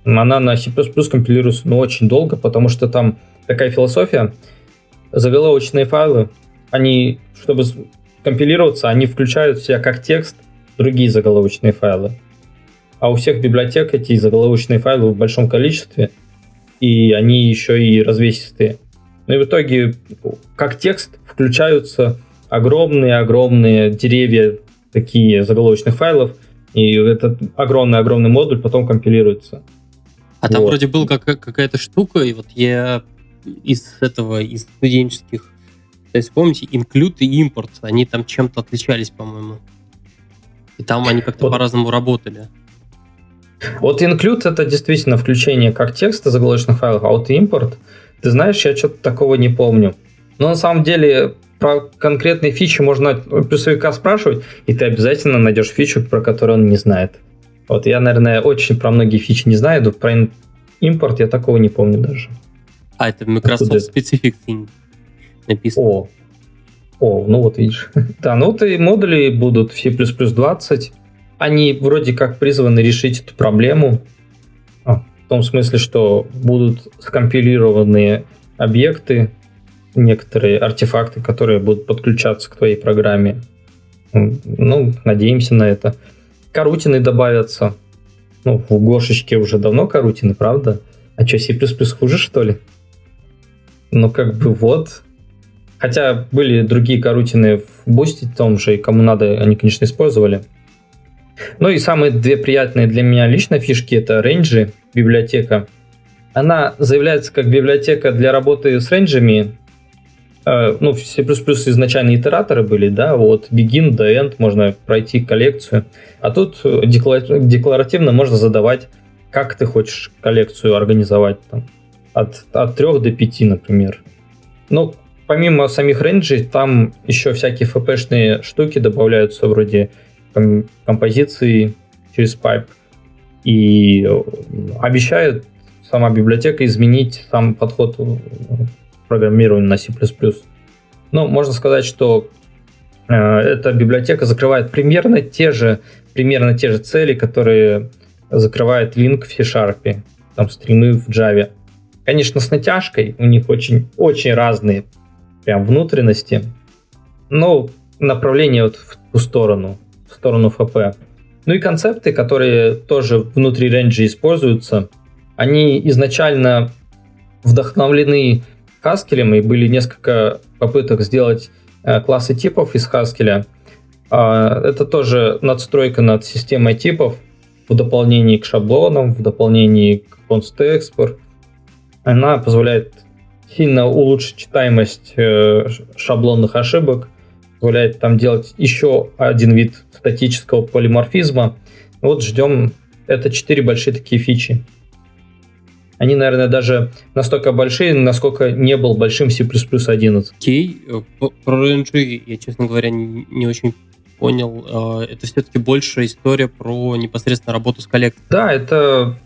она на C++ компилируется ну, очень долго, потому что там такая философия – заголовочные файлы, они, чтобы компилироваться, они включают в себя как текст другие заголовочные файлы. А у всех библиотек эти заголовочные файлы в большом количестве, и они еще и развесистые. Ну и в итоге, как текст, включаются огромные-огромные деревья такие заголовочных файлов, и этот огромный-огромный модуль потом компилируется. А вот. там вроде был как, какая-то штука, и вот я из этого, из студенческих. То есть, помните, инклюд и импорт, они там чем-то отличались, по-моему. И там они как-то вот. по-разному работали. Вот include это действительно включение как текста заголовочных файлов, а вот импорт, ты знаешь, я что-то такого не помню. Но на самом деле про конкретные фичи можно плюсовика спрашивать, и ты обязательно найдешь фичу, про которую он не знает. Вот я, наверное, очень про многие фичи не знаю, но про импорт я такого не помню даже. А, это Microsoft Specific Thing написано. О, о, ну вот видишь. да, ну вот и модули будут в C++20. Они вроде как призваны решить эту проблему. А, в том смысле, что будут скомпилированные объекты, некоторые артефакты, которые будут подключаться к твоей программе. Ну, надеемся на это. Карутины добавятся. Ну, в Go шечке уже давно корутины, правда? А что, C++ хуже, что ли? Ну, как бы вот. Хотя были другие корутины в Boost е том же, и кому надо, они, конечно, использовали. Ну и самые две приятные для меня лично фишки это рейнджи, библиотека. Она заявляется как библиотека для работы с рейнджами. Э, ну, C++ изначально итераторы были, да, вот begin до end можно пройти коллекцию. А тут декларативно можно задавать, как ты хочешь коллекцию организовать там от, от 3 до 5, например. Но помимо самих рейнджей, там еще всякие фпшные штуки добавляются, вроде композиции через пайп. И обещают сама библиотека изменить сам подход к программированию на C++. Но можно сказать, что э, эта библиотека закрывает примерно те же, примерно те же цели, которые закрывает Link в C-Sharp, там стримы в Java. Конечно, с натяжкой, у них очень, очень разные прям внутренности, но направление вот в ту сторону, в сторону ФП. Ну и концепты, которые тоже внутри рейнджа используются, они изначально вдохновлены Haskell, и были несколько попыток сделать э, классы типов из Haskell. А, это тоже надстройка над системой типов в дополнении к шаблонам, в дополнении к export. Она позволяет сильно улучшить читаемость э, шаблонных ошибок, позволяет там делать еще один вид статического полиморфизма. Вот ждем. Это четыре большие такие фичи. Они, наверное, даже настолько большие, насколько не был большим C++ 11. Окей, okay. про RNG я, честно говоря, не очень понял. А, это все-таки больше история про непосредственно работу с коллекцией. Да, это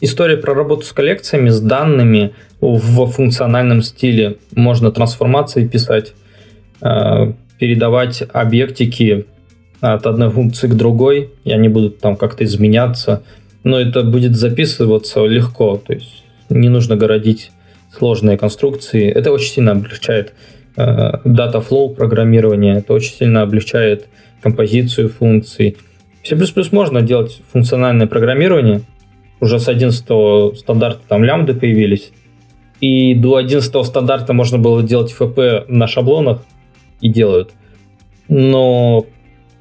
история про работу с коллекциями, с данными в функциональном стиле. Можно трансформации писать, а, передавать объектики от одной функции к другой, и они будут там как-то изменяться. Но это будет записываться легко, то есть не нужно городить сложные конструкции. Это очень сильно облегчает э, data flow программирование, это очень сильно облегчает композицию функций. В C++ можно делать функциональное программирование. Уже с 11 стандарта там лямбды появились. И до 11 стандарта можно было делать FP на шаблонах, и делают. Но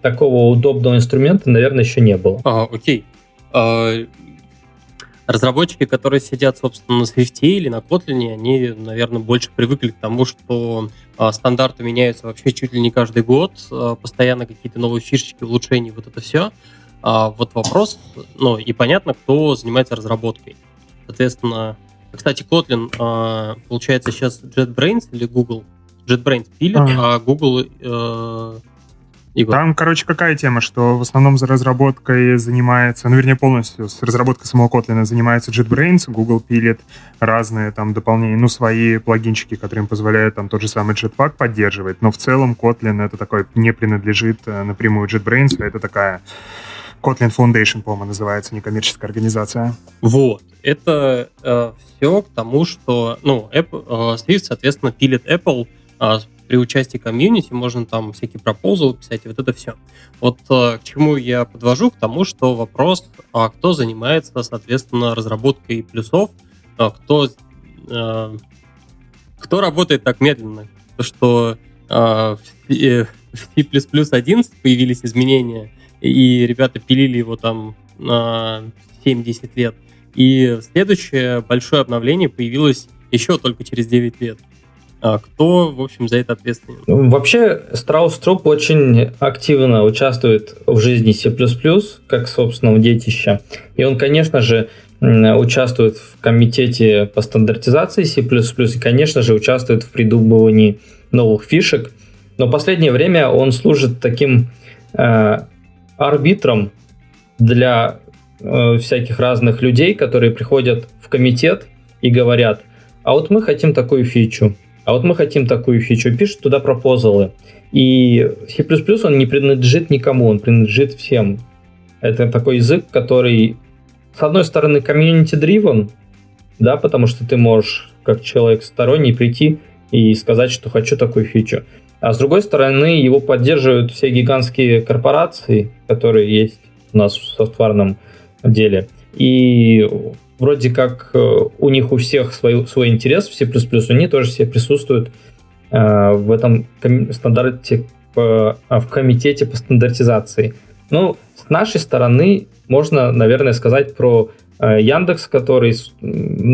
такого удобного инструмента, наверное, еще не было. А, окей. А, разработчики, которые сидят, собственно, на Swift или на Kotlin, они, наверное, больше привыкли к тому, что а, стандарты меняются вообще чуть ли не каждый год, а, постоянно какие-то новые фишечки, улучшения, вот это все. А, вот вопрос, ну, и понятно, кто занимается разработкой. Соответственно, кстати, Kotlin, получается, сейчас JetBrains или Google JetBrains пилит, а, а Google... Игорь. Там, короче, какая тема, что в основном за разработкой занимается, ну, вернее, полностью с разработкой самого Kotlin занимается JetBrains, Google пилит разные там дополнения, ну, свои плагинчики, которые им позволяют там тот же самый Jetpack поддерживать, но в целом Kotlin это такой не принадлежит э, напрямую JetBrains, а это такая Kotlin Foundation, по-моему, называется, некоммерческая организация. Вот. Это э, все к тому, что, ну, Apple, э, Swift, соответственно, пилит Apple а, при участии комьюнити можно там всякие пропозалы писать, и вот это все. Вот а, к чему я подвожу? К тому, что вопрос, а кто занимается, соответственно, разработкой плюсов, а кто, а, кто работает так медленно, что а, в, э, в C++ 11 появились изменения, и ребята пилили его там на 7-10 лет. И следующее большое обновление появилось еще только через 9 лет. А кто, в общем, за это ответственен? Ну, вообще, Страус Труп очень активно участвует в жизни C++, как собственного детища. И он, конечно же, участвует в комитете по стандартизации C++, и, конечно же, участвует в придумывании новых фишек. Но в последнее время он служит таким э, арбитром для э, всяких разных людей, которые приходят в комитет и говорят, а вот мы хотим такую фичу, а вот мы хотим такую фичу, пишут туда пропозалы. И C++ он не принадлежит никому, он принадлежит всем. Это такой язык, который, с одной стороны, community-driven, да, потому что ты можешь, как человек сторонний, прийти и сказать, что хочу такую фичу. А с другой стороны, его поддерживают все гигантские корпорации, которые есть у нас в софтварном деле. И вроде как э, у них у всех свой, свой интерес в C++, они тоже все присутствуют э, в этом стандарте, по, а, в комитете по стандартизации. Ну, с нашей стороны можно, наверное, сказать про э, Яндекс, который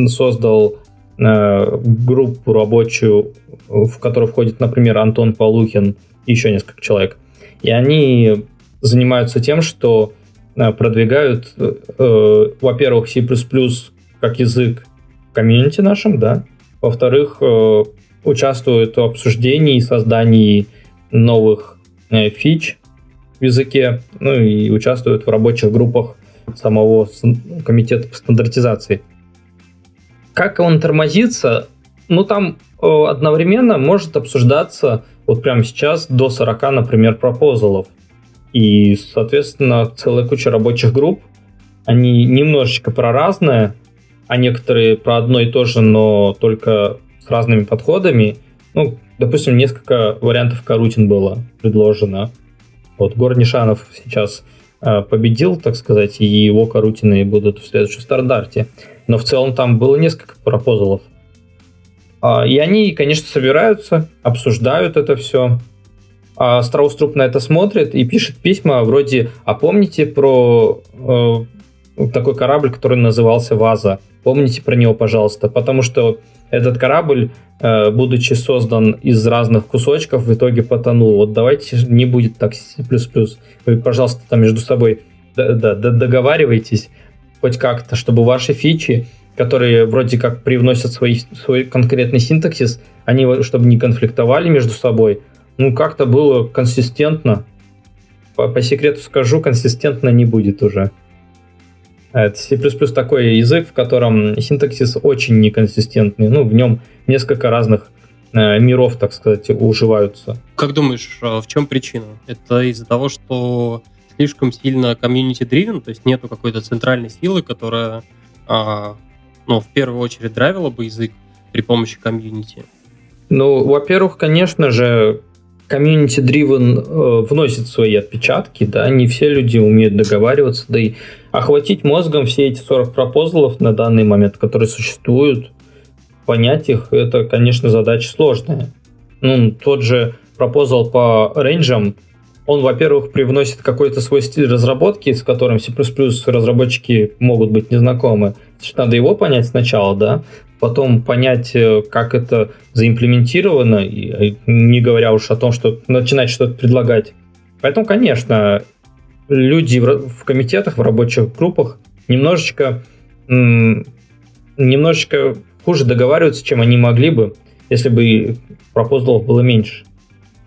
создал группу рабочую, в которую входит, например, Антон Полухин и еще несколько человек. И они занимаются тем, что продвигают, э, во-первых, C++ как язык в комьюнити нашем, да, во-вторых, э, участвуют в обсуждении и создании новых э, фич в языке, ну и участвуют в рабочих группах самого комитета по стандартизации. Как он тормозится? Ну, там э, одновременно может обсуждаться вот прямо сейчас до 40, например, пропозалов. И, соответственно, целая куча рабочих групп. Они немножечко про разное, а некоторые про одно и то же, но только с разными подходами. Ну, допустим, несколько вариантов карутин было предложено. Вот Горнишанов сейчас э, победил, так сказать, и его корутины будут в следующем стандарте. Но в целом там было несколько пропозалов. А, и они, конечно, собираются, обсуждают это все. А Страуструп на это смотрит и пишет письма вроде «А помните про э, такой корабль, который назывался «Ваза»? Помните про него, пожалуйста, потому что этот корабль, э, будучи создан из разных кусочков, в итоге потонул. Вот давайте не будет так плюс-плюс. Вы, пожалуйста, там между собой договаривайтесь хоть как-то, чтобы ваши фичи, которые вроде как привносят свой, свой конкретный синтаксис, они чтобы не конфликтовали между собой, ну как-то было консистентно. По, по секрету скажу, консистентно не будет уже. Это C++ такой язык, в котором синтаксис очень неконсистентный. Ну, в нем несколько разных э, миров, так сказать, уживаются. Как думаешь, а в чем причина? Это из-за того, что слишком сильно комьюнити-дривен, то есть нету какой-то центральной силы, которая, а, ну, в первую очередь драйвила бы язык при помощи комьюнити? Ну, во-первых, конечно же, комьюнити-дривен э, вносит свои отпечатки, да, не все люди умеют договариваться, да и охватить мозгом все эти 40 пропозалов на данный момент, которые существуют, понять их, это, конечно, задача сложная. Ну, тот же пропозал по рейнджам, он, во-первых, привносит какой-то свой стиль разработки, с которым C++ разработчики могут быть незнакомы. Надо его понять сначала, да, потом понять, э, как это заимплементировано, и, не говоря уж о том, что начинать что-то предлагать. Поэтому, конечно, люди в, в комитетах, в рабочих группах немножечко, немножечко хуже договариваются, чем они могли бы, если бы пропозалов было меньше.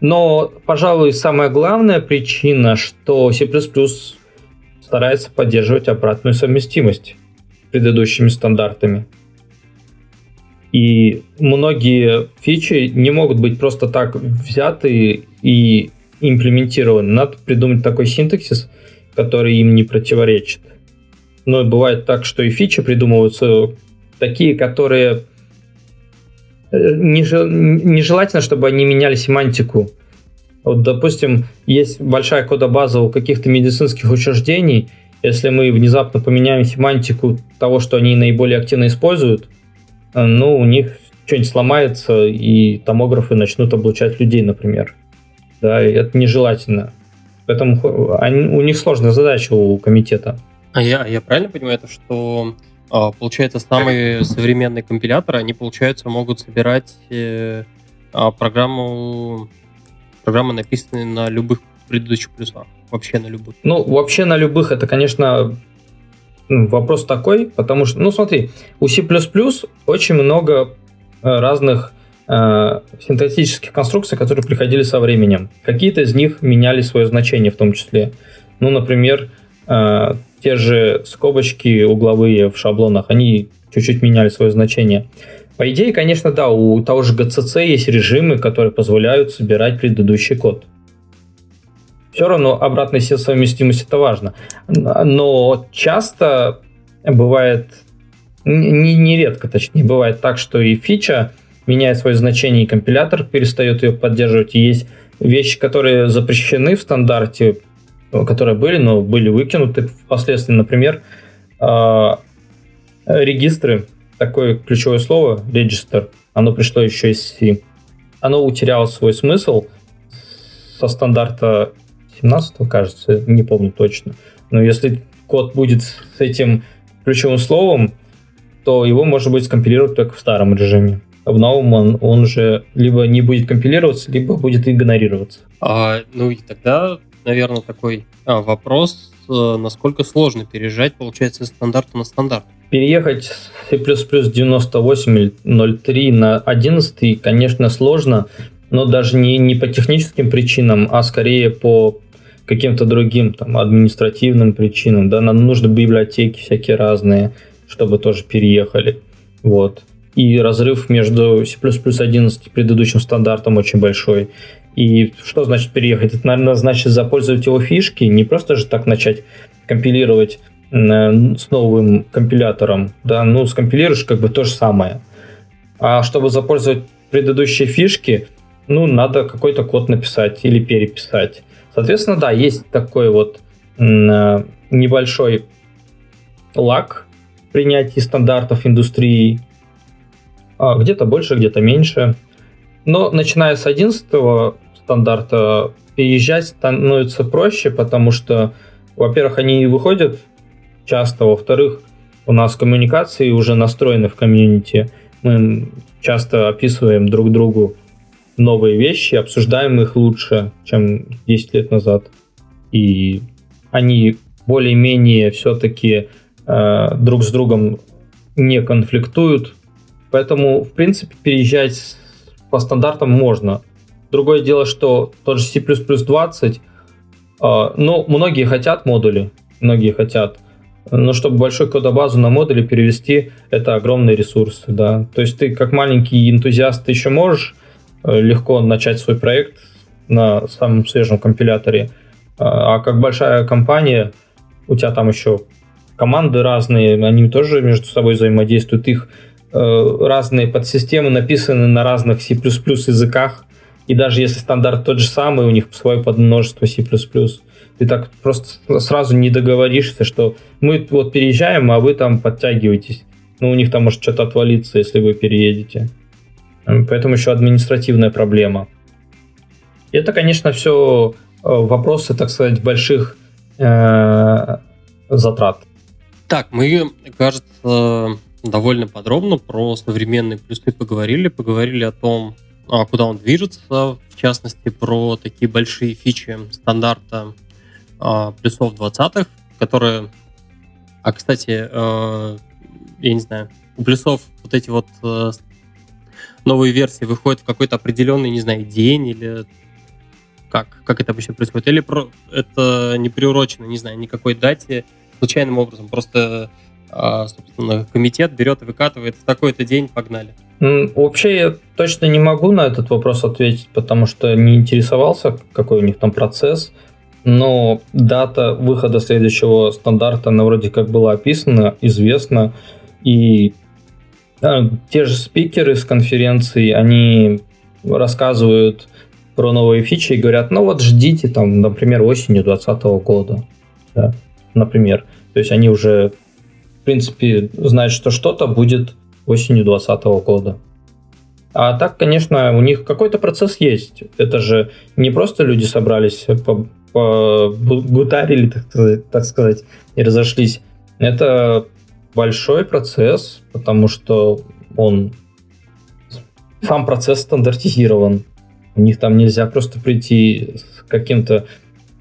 Но, пожалуй, самая главная причина, что C++ старается поддерживать обратную совместимость предыдущими стандартами. И многие фичи не могут быть просто так взяты и имплементированы. Надо придумать такой синтаксис, который им не противоречит. Но бывает так, что и фичи придумываются такие, которые э, нежелательно, чтобы они меняли семантику. Вот, допустим, есть большая кодобаза у каких-то медицинских учреждений. Если мы внезапно поменяем семантику того, что они наиболее активно используют, э, ну, у них что-нибудь сломается, и томографы начнут облучать людей, например. Да, и это нежелательно. Поэтому они, у них сложная задача у комитета. А я, я правильно понимаю, это, что а, получается самые современные компиляторы, они, получается, могут собирать э, а, программу, программы, написанные на любых предыдущих плюсах? Вообще на любых? Ну, вообще на любых это, конечно, вопрос такой, потому что, ну смотри, у C++ очень много э, разных э, синтетических конструкций, которые приходили со временем. Какие-то из них меняли свое значение в том числе. Ну, например, э, те же скобочки угловые в шаблонах, они чуть-чуть меняли свое значение. По идее, конечно, да, у того же GCC есть режимы, которые позволяют собирать предыдущий код. Все равно обратная совместимость это важно. Но часто бывает, не, нередко точнее, бывает так, что и фича меняет свое значение, и компилятор перестает ее поддерживать. И есть вещи, которые запрещены в стандарте, которые были, но были выкинуты впоследствии. Например, а, регистры, такое ключевое слово, register, оно пришло еще из C. Оно утеряло свой смысл со стандарта 17 кажется, не помню точно. Но если код будет с этим ключевым словом, то его можно будет скомпилировать только в старом режиме в новом он, он уже либо не будет компилироваться, либо будет игнорироваться. А, ну и тогда, наверное, такой а, вопрос, э, насколько сложно переезжать, получается, с стандарта на стандарт? Переехать с C++ 98.03 на 11, конечно, сложно, но даже не, не по техническим причинам, а скорее по каким-то другим там, административным причинам. Да, нам нужны библиотеки всякие разные, чтобы тоже переехали. Вот и разрыв между C++ 11 и предыдущим стандартом очень большой. И что значит переехать? Это, наверное, значит запользовать его фишки, не просто же так начать компилировать э, с новым компилятором, да, ну, скомпилируешь как бы то же самое. А чтобы запользовать предыдущие фишки, ну, надо какой-то код написать или переписать. Соответственно, да, есть такой вот небольшой лак принятии стандартов индустрии, а, где-то больше, где-то меньше. Но начиная с 11 стандарта переезжать становится проще, потому что, во-первых, они выходят часто, во-вторых, у нас коммуникации уже настроены в комьюнити. Мы часто описываем друг другу новые вещи, обсуждаем их лучше, чем 10 лет назад. И они более-менее все-таки э, друг с другом не конфликтуют. Поэтому, в принципе, переезжать по стандартам можно. Другое дело, что тот же C++ 20, э, ну, многие хотят модули, многие хотят, но чтобы большую кодобазу на модули перевести, это огромные ресурсы, да. То есть ты как маленький энтузиаст еще можешь легко начать свой проект на самом свежем компиляторе, а, а как большая компания, у тебя там еще команды разные, они тоже между собой взаимодействуют, их э, разные подсистемы написаны на разных C++ языках, и даже если стандарт тот же самый, у них свое подмножество C++, ты так просто сразу не договоришься, что мы вот переезжаем, а вы там подтягиваетесь. Ну, у них там может что-то отвалиться, если вы переедете. Поэтому еще административная проблема. Это, конечно, все э, вопросы, так сказать, больших э, затрат. Так, мы, кажется, довольно подробно про современные плюсы поговорили. Поговорили о том, а, куда он движется, в частности, про такие большие фичи стандарта а, плюсов 20-х, которые... А, кстати, э, я не знаю, у плюсов вот эти вот новые версии выходят в какой-то определенный, не знаю, день или как, как это обычно происходит? Или про, это не приурочено, не знаю, никакой дате, случайным образом, просто, а, собственно, комитет берет и выкатывает в такой-то день, погнали. Вообще я точно не могу на этот вопрос ответить, потому что не интересовался, какой у них там процесс, но дата выхода следующего стандарта, она вроде как была описана, известна, и те же спикеры с конференции, они рассказывают про новые фичи и говорят, ну вот ждите там, например, осенью 2020 года, да, например. То есть они уже, в принципе, знают, что что-то будет осенью 2020 года. А так, конечно, у них какой-то процесс есть. Это же не просто люди собрались, по, по гутарили, так сказать, так сказать, и разошлись. Это большой процесс, потому что он сам процесс стандартизирован. У них там нельзя просто прийти с каким-то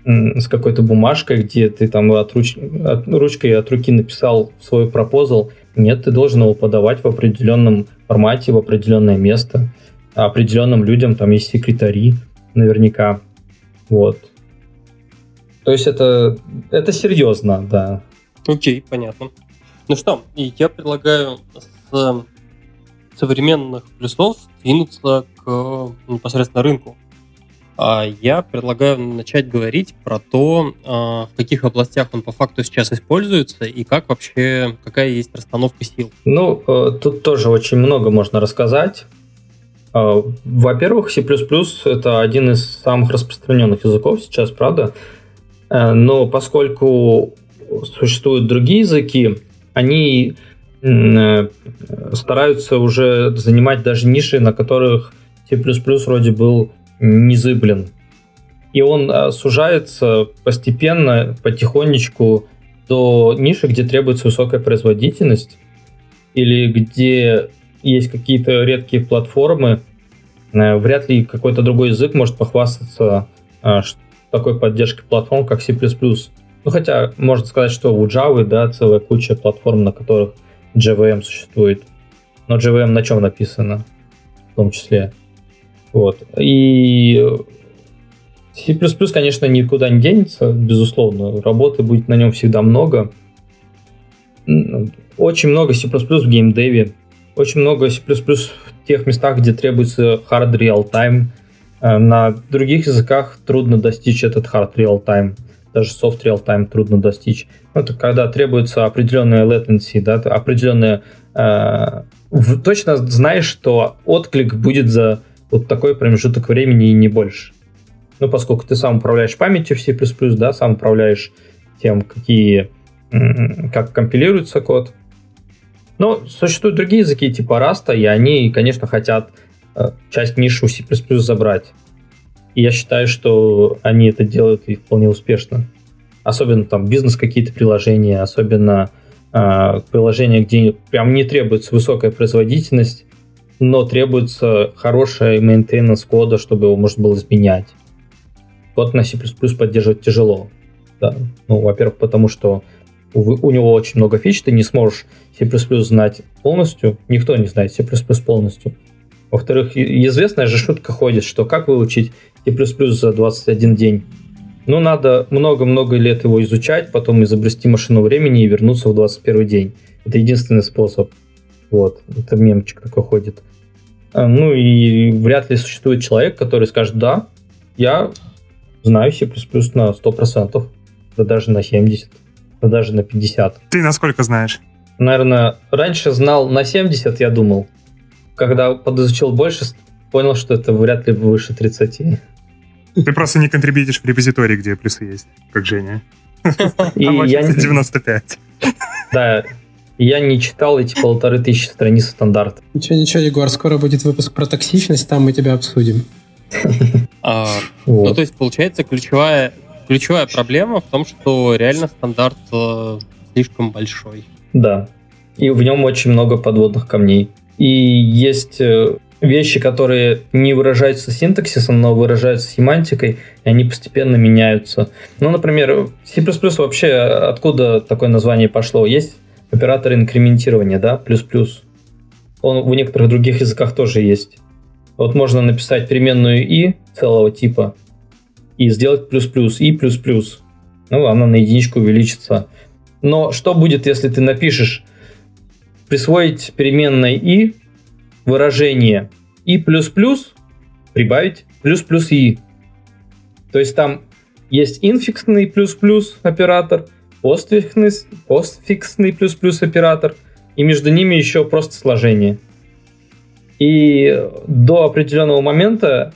с какой-то бумажкой, где ты там от, руч... от ручкой от руки написал свой пропозал. Нет, ты должен его подавать в определенном формате, в определенное место. А определенным людям там есть секретари наверняка. Вот. То есть это, это серьезно, да. Окей, понятно. Ну что, я предлагаю с современных плюсов двинуться к непосредственно рынку. А я предлагаю начать говорить про то, а, в каких областях он по факту сейчас используется и как вообще, какая есть расстановка сил. Ну, э, тут тоже очень много можно рассказать. А, во-первых, C++ это один из самых распространенных языков сейчас, правда? Э, но поскольку существуют другие языки, они Э, стараются уже занимать даже ниши, на которых C++ вроде был незыблен. И он э, сужается постепенно, потихонечку до ниши, где требуется высокая производительность или где есть какие-то редкие платформы. Э, вряд ли какой-то другой язык может похвастаться такой поддержкой платформ, как C++. Ну, хотя можно сказать, что у Java, да, целая куча платформ, на которых JVM существует. Но JVM на чем написано? В том числе. Вот. И C++, конечно, никуда не денется, безусловно. Работы будет на нем всегда много. Очень много C++ в геймдеве. Очень много C++ в тех местах, где требуется hard real-time. Э, на других языках трудно достичь этот hard real-time даже soft real-time трудно достичь. Ну, это когда требуется определенная latency, да, определенная... Э, точно знаешь, что отклик будет за вот такой промежуток времени и не больше. Ну, поскольку ты сам управляешь памятью в C++, да, сам управляешь тем, какие, как компилируется код. Но существуют другие языки типа Rust, и они, конечно, хотят э, часть ниши у C++ забрать. И я считаю, что они это делают и вполне успешно. Особенно там бизнес какие-то приложения, особенно э, приложения, где прям не требуется высокая производительность, но требуется хорошая maintenance кода, чтобы его можно было изменять. Код на C++ поддерживать тяжело. Да. Ну, во-первых, потому что у, у него очень много фич, ты не сможешь C++ знать полностью, никто не знает C++ полностью. Во-вторых, известная же шутка ходит, что как выучить C++ за 21 день? Ну, надо много-много лет его изучать, потом изобрести машину времени и вернуться в 21 день. Это единственный способ. Вот, это мемчик такой ходит. А, ну и вряд ли существует человек, который скажет, да, я знаю C++ на 100%, да даже на 70%, да даже на 50%. Ты насколько знаешь? Наверное, раньше знал на 70, я думал. Когда подизучил больше, понял, что это вряд ли выше 30. Ты просто не контрибьютишь в репозитории, где плюсы есть, как Женя. И я 95. Да, я не читал эти полторы тысячи страниц стандарта. Ничего, ничего, Егор, скоро будет выпуск про токсичность, там мы тебя обсудим. А, ну, то есть, получается, ключевая, ключевая проблема в том, что реально стандарт э, слишком большой. Да. И в нем очень много подводных камней. И есть э, вещи, которые не выражаются синтаксисом, но выражаются семантикой, и они постепенно меняются. Ну, например, C++ вообще откуда такое название пошло? Есть оператор инкрементирования, да, плюс-плюс. Он в некоторых других языках тоже есть. Вот можно написать переменную i целого типа и сделать плюс-плюс, и плюс-плюс. Ну, она на единичку увеличится. Но что будет, если ты напишешь присвоить переменной i выражение и плюс-плюс, прибавить плюс-плюс и. То есть там есть инфиксный плюс-плюс оператор, постфиксный, постфиксный плюс-плюс оператор, и между ними еще просто сложение. И до определенного момента,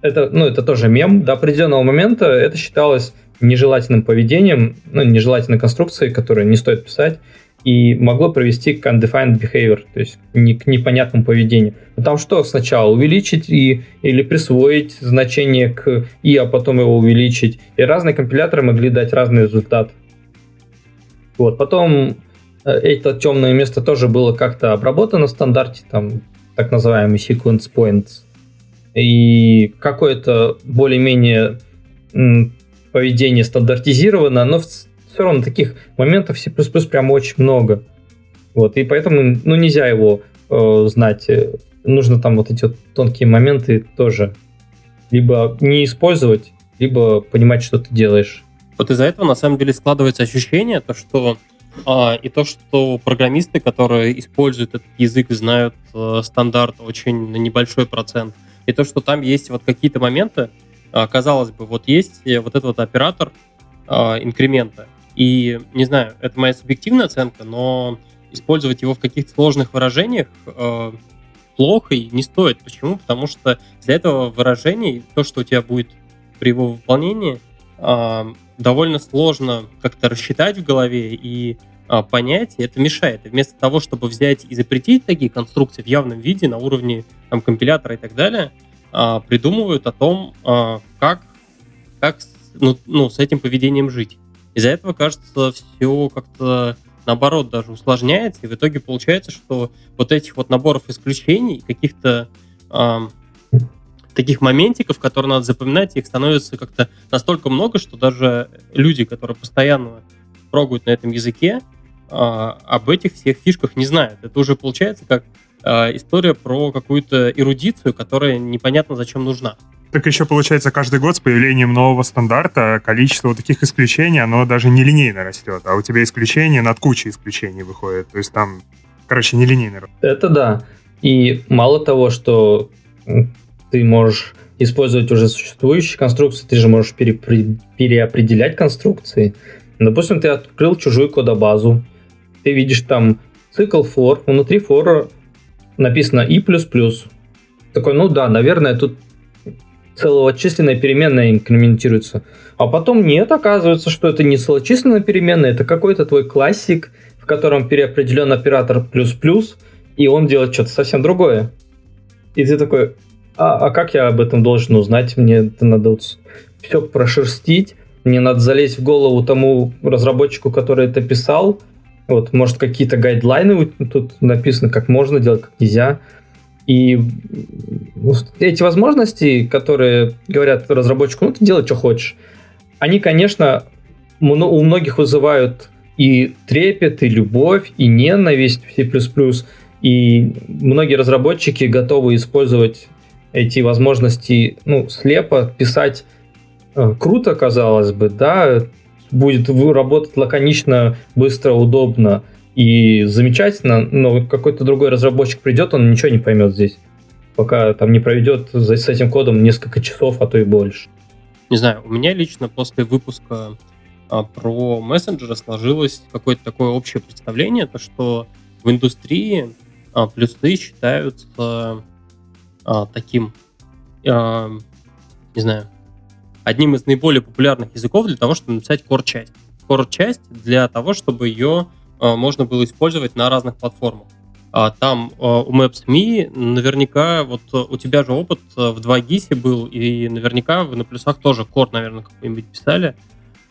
это, ну, это тоже мем, до определенного момента это считалось нежелательным поведением, ну, нежелательной конструкцией, которую не стоит писать, и могло привести к undefined behavior, то есть не, к непонятному поведению. Но там что сначала? Увеличить и, или присвоить значение к и, а потом его увеличить. И разные компиляторы могли дать разный результат. Вот. Потом э, это темное место тоже было как-то обработано в стандарте, там так называемый sequence points. И какое-то более-менее поведение стандартизировано, но все равно таких моментов C++ прям очень много. Вот, и поэтому, ну, нельзя его э, знать. Нужно там вот эти вот тонкие моменты тоже либо не использовать, либо понимать, что ты делаешь. Вот из-за этого на самом деле складывается ощущение, то, что а, и то, что программисты, которые используют этот язык, знают э, стандарт очень на небольшой процент, и то, что там есть вот какие-то моменты, э, казалось бы, вот есть вот этот вот оператор э, инкремента, и, не знаю, это моя субъективная оценка, но использовать его в каких-то сложных выражениях э, плохо и не стоит. Почему? Потому что для этого выражений, то, что у тебя будет при его выполнении, э, довольно сложно как-то рассчитать в голове и э, понять, и это мешает. И вместо того, чтобы взять и запретить такие конструкции в явном виде на уровне там, компилятора и так далее, э, придумывают о том, э, как, как ну, ну, с этим поведением жить. Из-за этого, кажется, все как-то наоборот даже усложняется, и в итоге получается, что вот этих вот наборов исключений, каких-то э, таких моментиков, которые надо запоминать, их становится как-то настолько много, что даже люди, которые постоянно прогают на этом языке, э, об этих всех фишках не знают. Это уже получается как э, история про какую-то эрудицию, которая непонятно зачем нужна. Так еще получается, каждый год с появлением нового стандарта количество вот таких исключений, оно даже не линейно растет, а у тебя исключения над кучей исключений выходит. То есть там, короче, не линейно. Это да. И мало того, что ты можешь использовать уже существующие конструкции, ты же можешь пере переопределять конструкции. Допустим, ты открыл чужую кодобазу, ты видишь там цикл for, внутри for написано и++. Такой, ну да, наверное, тут целочисленная переменная инкрементируется. А потом нет, оказывается, что это не целочисленная переменная, это какой-то твой классик, в котором переопределен оператор плюс-плюс, и он делает что-то совсем другое. И ты такой, а, а как я об этом должен узнать? Мне это надо вот все прошерстить, мне надо залезть в голову тому разработчику, который это писал. Вот, может, какие-то гайдлайны тут написаны, как можно делать, как нельзя. И эти возможности, которые говорят разработчику, ну ты делай, что хочешь, они, конечно, у многих вызывают и трепет, и любовь, и ненависть в C++, и многие разработчики готовы использовать эти возможности ну, слепо, писать э, круто, казалось бы, да, будет работать лаконично, быстро, удобно, и замечательно, но какой-то другой разработчик придет, он ничего не поймет здесь, пока там не проведет с этим кодом несколько часов, а то и больше. Не знаю, у меня лично после выпуска а, про мессенджеры сложилось какое-то такое общее представление, то что в индустрии а, плюсы считаются а, таким, не знаю, одним из наиболее популярных языков для того, чтобы написать core-часть. Core-часть для того, чтобы ее а, можно было использовать на разных платформах. А там а, у Maps.me наверняка, вот у тебя же опыт в 2 GIS был, и наверняка вы на плюсах тоже Core, наверное, какой-нибудь писали.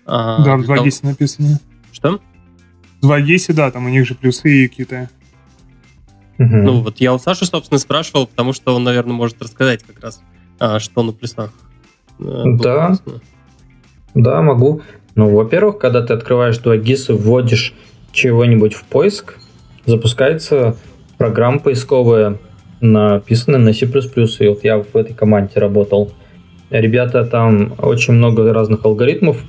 А, да, в 2 GIS написано. Что? В 2 GIS, да, там у них же плюсы какие-то. Угу. Ну, вот я у Саши, собственно, спрашивал, потому что он, наверное, может рассказать как раз, что на плюсах. Э, да, да, могу. Ну, во-первых, когда ты открываешь 2 GIS и вводишь чего-нибудь в поиск, запускается программа поисковая, написанная на C++. И вот я в этой команде работал. Ребята там очень много разных алгоритмов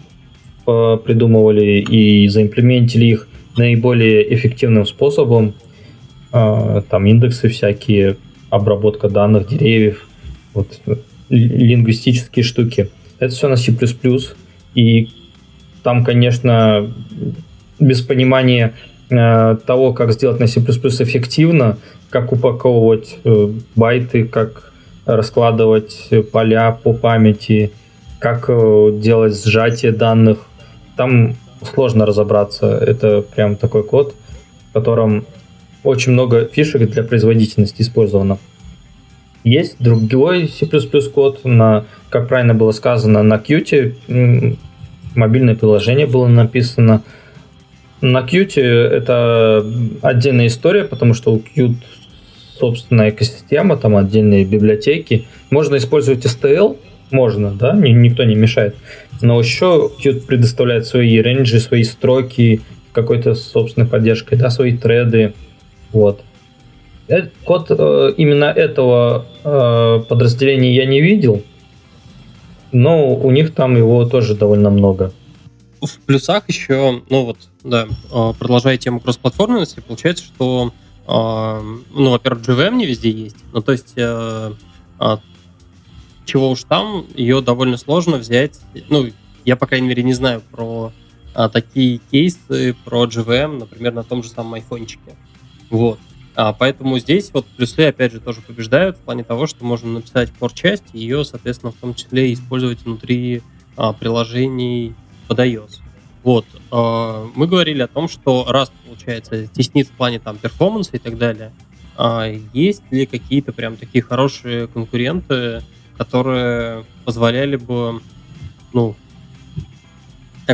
э, придумывали и заимплементили их наиболее эффективным способом. Э, там индексы всякие, обработка данных, деревьев, вот, лингвистические штуки. Это все на C++. И там, конечно, без понимания э, того, как сделать на C++ эффективно, как упаковывать э, байты, как раскладывать поля по памяти, как э, делать сжатие данных. Там сложно разобраться. Это прям такой код, в котором очень много фишек для производительности использовано. Есть другой C++ код, на, как правильно было сказано, на Qt мобильное приложение было написано – на Qt это отдельная история, потому что у Qt собственная экосистема, там отдельные библиотеки. Можно использовать STL, можно, да, никто не мешает. Но еще Qt предоставляет свои рейнджи, свои строки, какой-то собственной поддержкой, да, свои треды. Вот. Э, код э, именно этого э, подразделения я не видел, но у них там его тоже довольно много в плюсах еще, ну вот, да, а, продолжая тему кроссплатформенности, получается, что, а, ну, во-первых, JVM не везде есть, ну, то есть, а, чего уж там, ее довольно сложно взять, ну, я, по крайней мере, не знаю про такие кейсы, про JVM, например, на том же самом айфончике. Вот. А, поэтому здесь вот плюсы, опять же, тоже побеждают в плане того, что можно написать core-часть и ее, соответственно, в том числе использовать внутри а, приложений под iOS. Вот. Э, мы говорили о том, что раз, получается, теснит в плане там перформанса и так далее, а есть ли какие-то прям такие хорошие конкуренты, которые позволяли бы, ну,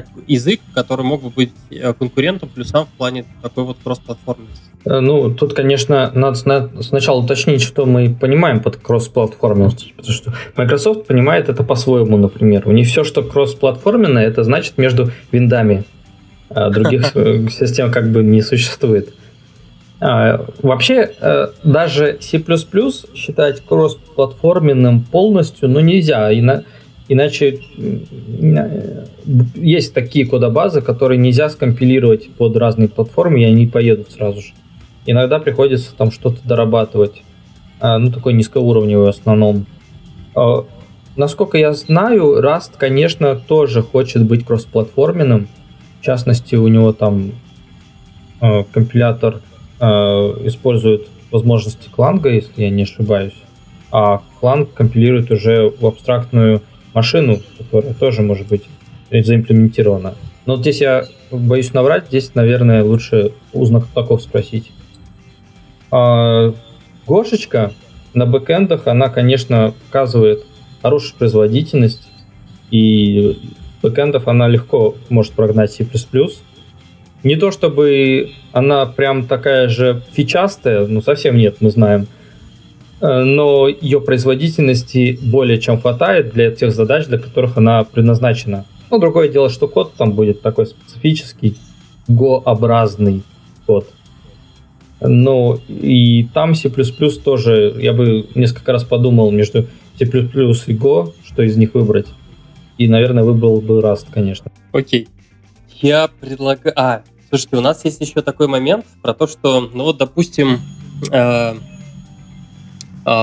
как язык, который мог бы быть э, конкурентом плюсам в плане такой вот кросс-платформенности? Э, ну, тут, конечно, надо сначала уточнить, что мы понимаем под кросс-платформенностью, потому что Microsoft понимает это по-своему, например. У них все, что кросс-платформенное, это значит между виндами. А других э, систем как бы не существует. А, вообще, даже C++ считать кросс-платформенным полностью, ну, нельзя. Иначе есть такие кодобазы, которые нельзя скомпилировать под разные платформы, и они поедут сразу же. Иногда приходится там что-то дорабатывать. А, ну, такой низкоуровневый в основном. А, насколько я знаю, Rust, конечно, тоже хочет быть кроссплатформенным. В частности, у него там а, компилятор использует возможности кланга, если я не ошибаюсь. а Clang компилирует уже в абстрактную машину, которая тоже может быть заимплементирована. Но вот здесь я боюсь наврать, здесь, наверное, лучше у знатоков спросить. А, Гошечка на бэкэндах, она, конечно, показывает хорошую производительность, и бэкэндов она легко может прогнать C++. Не то чтобы она прям такая же фичастая, ну совсем нет, мы знаем. Э, но ее производительности более чем хватает для тех задач, для которых она предназначена. Ну, другое дело, что код там будет такой специфический, Go-образный код. Ну, и там C++ тоже, я бы несколько раз подумал между C++ и Go, что из них выбрать. И, наверное, выбрал бы Rust, конечно. Окей. Я предлагаю... А, слушайте, у нас есть еще такой момент про то, что, ну вот, допустим, э,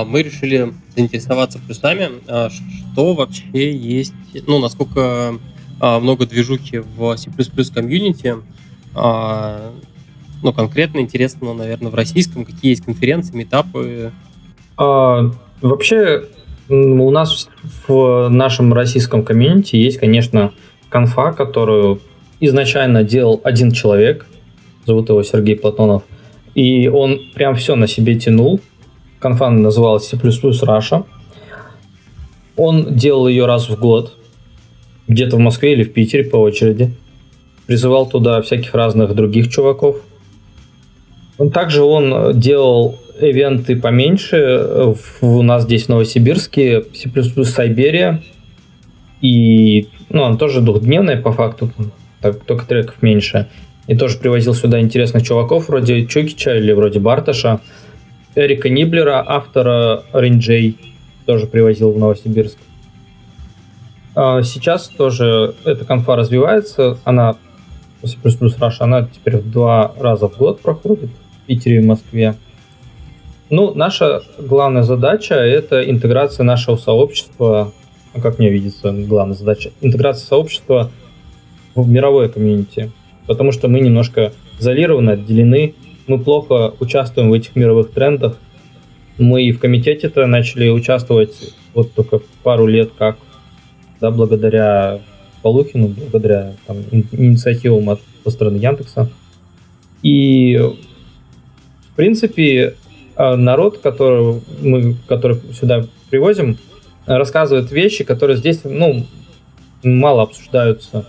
мы решили заинтересоваться плюсами, э, что вообще есть, ну, насколько э, много движухи в C++ комьюнити, ну, конкретно интересно, наверное, в российском, какие есть конференции, метапы? А, вообще, у нас в нашем российском комьюнити есть, конечно, конфа, которую изначально делал один человек, зовут его Сергей Платонов, и он прям все на себе тянул. Конфа называлась C++ Russia. Он делал ее раз в год, где-то в Москве или в Питере по очереди. Призывал туда всяких разных других чуваков – также он делал ивенты поменьше. У нас здесь в Новосибирске C++ Сайберия. И ну, он тоже двухдневный по факту, так, только треков меньше. И тоже привозил сюда интересных чуваков вроде Чукича или вроде Барташа. Эрика Ниблера, автора Ринджей, тоже привозил в Новосибирск. А сейчас тоже эта конфа развивается. Она C++ Rush, она теперь в два раза в год проходит. Питере и Москве. Ну, наша главная задача – это интеграция нашего сообщества, ну, как мне видится, главная задача, интеграция сообщества в мировое комьюнити, потому что мы немножко изолированы, отделены, мы плохо участвуем в этих мировых трендах. Мы и в комитете-то начали участвовать вот только пару лет как, да, благодаря Полухину, благодаря там, инициативам от со стороны Яндекса. И в принципе, э, народ, который мы который сюда привозим, рассказывает вещи, которые здесь ну, мало обсуждаются.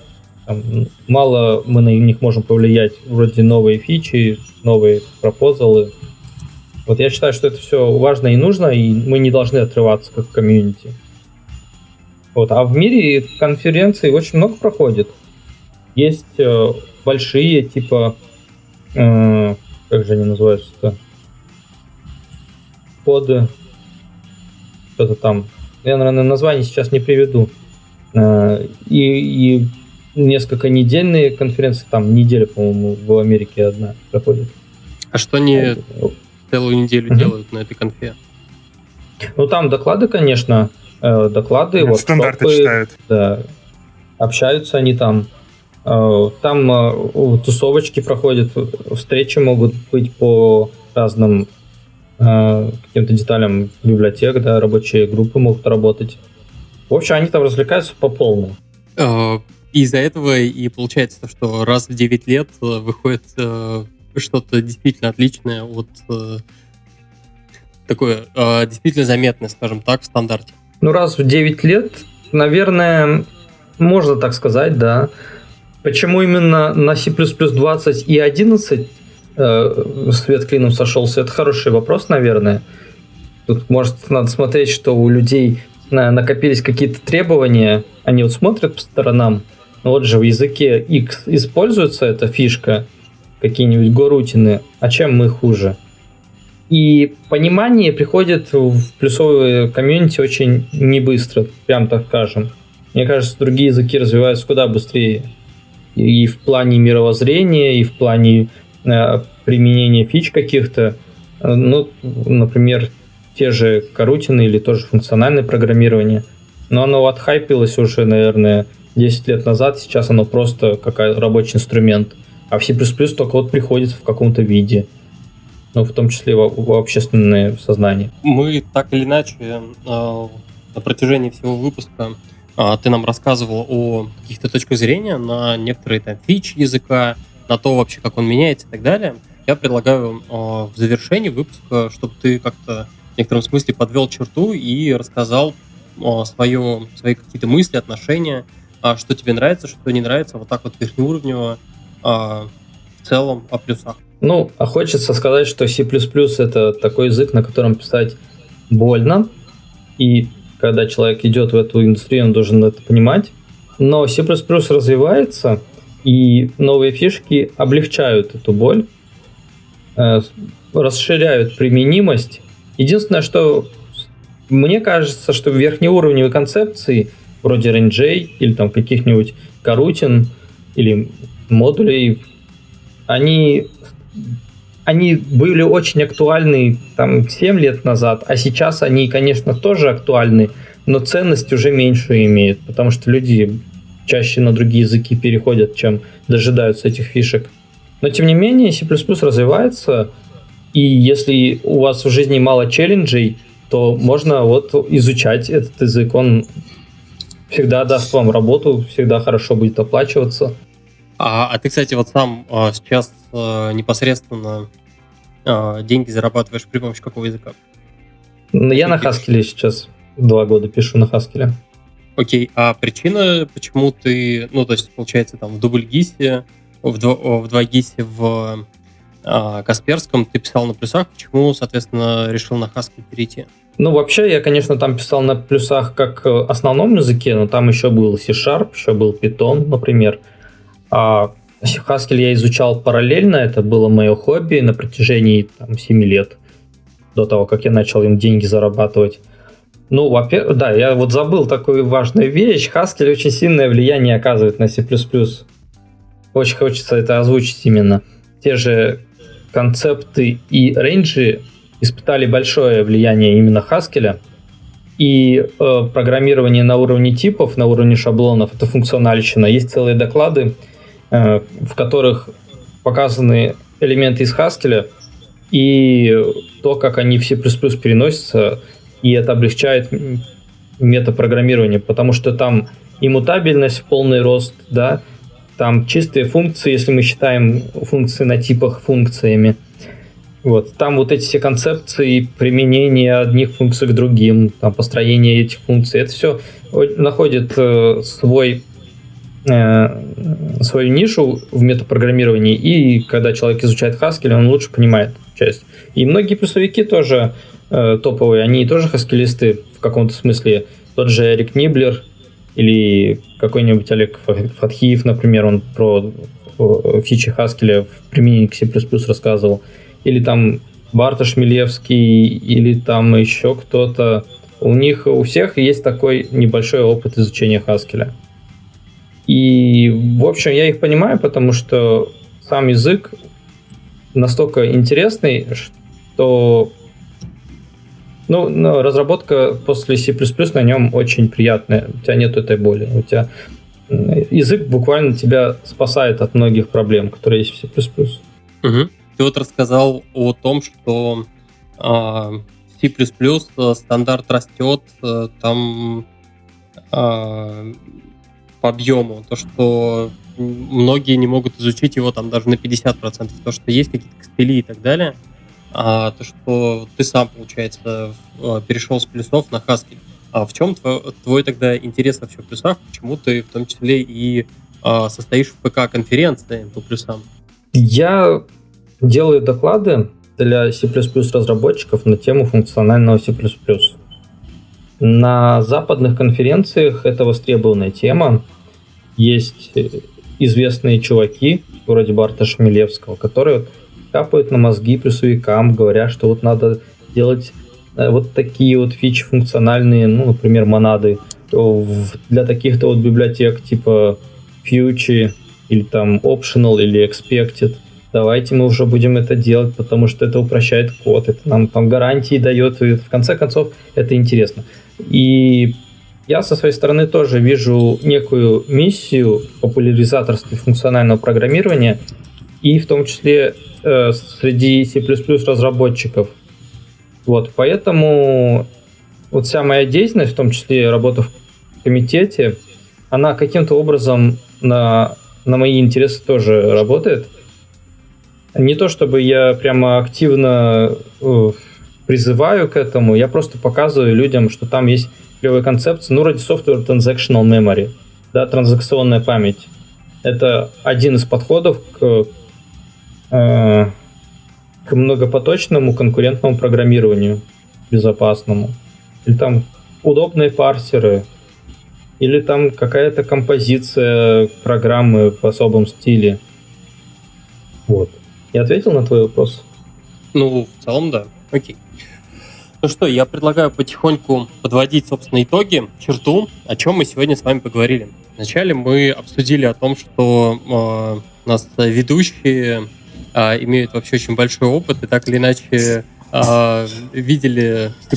Там, мало мы на них можем повлиять, вроде новые фичи, новые пропозалы. Вот я считаю, что это все важно и нужно, и мы не должны отрываться как комьюнити. Вот. А в мире конференций очень много проходит. Есть э, большие, типа э, как же они называются-то? Под что-то там. Я, наверное, название сейчас не приведу. А, и, и несколько недельные конференции, там неделя, по-моему, в Америке одна проходит. А что они целую неделю угу. делают на этой конфе? Ну, там доклады, конечно, э, доклады, вот стандарты читают. Да, общаются они там. Э, там э, тусовочки проходят, встречи могут быть по разным каким-то деталям библиотек, да, рабочие группы могут работать. В общем, они там развлекаются по полной. Из-за этого и получается, что раз в 9 лет выходит что-то действительно отличное от такое действительно заметное, скажем так, в стандарте. Ну, раз в 9 лет, наверное, можно так сказать, да. Почему именно на C++ 20 и 11 э, свет клином сошелся? Это хороший вопрос, наверное. Тут, может, надо смотреть, что у людей на, накопились какие-то требования, они вот смотрят по сторонам, вот же в языке X используется эта фишка, какие-нибудь горутины, а чем мы хуже? И понимание приходит в плюсовые комьюнити очень не быстро, прям так скажем. Мне кажется, другие языки развиваются куда быстрее и в плане мировоззрения, и в плане э, применения фич каких-то. Ну, например, те же карутины или тоже функциональное программирование. Но оно отхайпилось уже, наверное, 10 лет назад. Сейчас оно просто как рабочий инструмент. А в C++ только вот приходит в каком-то виде. ну, в том числе в, в общественное сознание. Мы так или иначе э, на протяжении всего выпуска э, ты нам рассказывал о каких-то точках зрения на некоторые там фичи языка, на то вообще, как он меняется и так далее. Я предлагаю э, в завершении выпуска, чтобы ты как-то в некотором смысле подвел черту и рассказал э, свое, свои какие-то мысли, отношения, э, что тебе нравится, что не нравится, вот так вот верхнеуровнево э, в целом о плюсах. Ну, а хочется сказать, что C++ это такой язык, на котором писать больно, и когда человек идет в эту индустрию, он должен это понимать. Но C++ развивается, и новые фишки облегчают эту боль, э, расширяют применимость. Единственное, что мне кажется, что верхнеуровневые концепции, вроде рейнджей или там каких-нибудь карутин или модулей, они они были очень актуальны там 7 лет назад, а сейчас они, конечно, тоже актуальны, но ценность уже меньше имеет, потому что люди чаще на другие языки переходят, чем дожидаются этих фишек. Но тем не менее, C++ развивается, и если у вас в жизни мало челленджей, то можно вот изучать этот язык. Он всегда даст вам работу, всегда хорошо будет оплачиваться. А, а ты, кстати, вот сам а, сейчас а, непосредственно а, деньги зарабатываешь при помощи какого языка? Ну, я на Haskell сейчас два года пишу на Haskell. Окей, а причина, почему ты, ну, то есть, получается, там, в дубльгисе, в, дво, в 2GIS, в а, Касперском ты писал на плюсах, почему, соответственно, решил на Haskell перейти? Ну, вообще, я, конечно, там писал на плюсах как э, основном языке, но там еще был C-Sharp, еще был Python, например. А Haskell я изучал параллельно, это было мое хобби на протяжении там, 7 лет, до того, как я начал им деньги зарабатывать. Ну, во-первых, да, я вот забыл такую важную вещь. Haskell очень сильное влияние оказывает на C++. Очень хочется это озвучить именно. Те же концепты и рейнджи испытали большое влияние именно Haskell. И э, программирование на уровне типов, на уровне шаблонов, это функциональщина. Есть целые доклады, Э, в которых показаны элементы из Haskell и то, как они в C++ переносятся, и это облегчает метапрограммирование, потому что там и мутабельность в полный рост, да, там чистые функции, если мы считаем функции на типах функциями. Вот. Там вот эти все концепции применения одних функций к другим, там построение этих функций, это все находит э, свой Э, свою нишу в метапрограммировании, и когда человек изучает Haskell, он лучше понимает часть. И многие плюсовики тоже э, топовые, они тоже хаскелисты в каком-то смысле. Тот же Эрик Ниблер или какой-нибудь Олег Фатхиев, например, он про фичи Haskell в применении к C++ рассказывал. Или там Бартош Милевский, или там еще кто-то. У них у всех есть такой небольшой опыт изучения Haskell. И, в общем, я их понимаю, потому что сам язык настолько интересный, что ну, ну, разработка после C++ на нем очень приятная. У тебя нет этой боли. У тебя язык буквально тебя спасает от многих проблем, которые есть в C++. Угу. Ты вот рассказал о том, что э, C++ стандарт растет, э, там э, по объему, то, что многие не могут изучить его там даже на 50%, то, что есть какие-то костыли и так далее, а то, что ты сам, получается, э, перешел с плюсов на Haskell. А в чем твой, твой тогда интерес вообще в плюсах? Почему ты в том числе и а, состоишь в ПК-конференции по плюсам? Я делаю доклады для C++ разработчиков на тему функционального C++. На западных конференциях это востребованная тема. Есть э, известные чуваки, вроде Барта Шмелевского, которые капают на мозги плюсовикам, говоря, что вот надо делать э, вот такие вот фичи функциональные, ну, например, монады для таких-то вот библиотек типа Future или там Optional или Expected. Давайте мы уже будем это делать, потому что это упрощает код, это нам там гарантии дает, и в конце концов это интересно. И я со своей стороны тоже вижу некую миссию популяризаторства функционального программирования и в том числе э, среди C++ разработчиков. Вот, поэтому вот вся моя деятельность, в том числе работа в комитете, она каким-то образом на, на мои интересы тоже работает. Не то чтобы я прямо активно э, призываю к этому, я просто показываю людям, что там есть клевые концепции, ну, ради Software Transactional Memory, да, транзакционная память. Это один из подходов к, э, к многопоточному конкурентному программированию безопасному. Или там удобные парсеры, или там какая-то композиция программы в особом стиле. Вот. Я ответил на твой вопрос? Ну, в целом, да. Окей. Ну что, я предлагаю потихоньку подводить, собственно, итоги, черту, о чем мы сегодня с вами поговорили. Вначале мы обсудили о том, что э, у нас ведущие э, имеют вообще очень большой опыт и так или иначе э, видели C++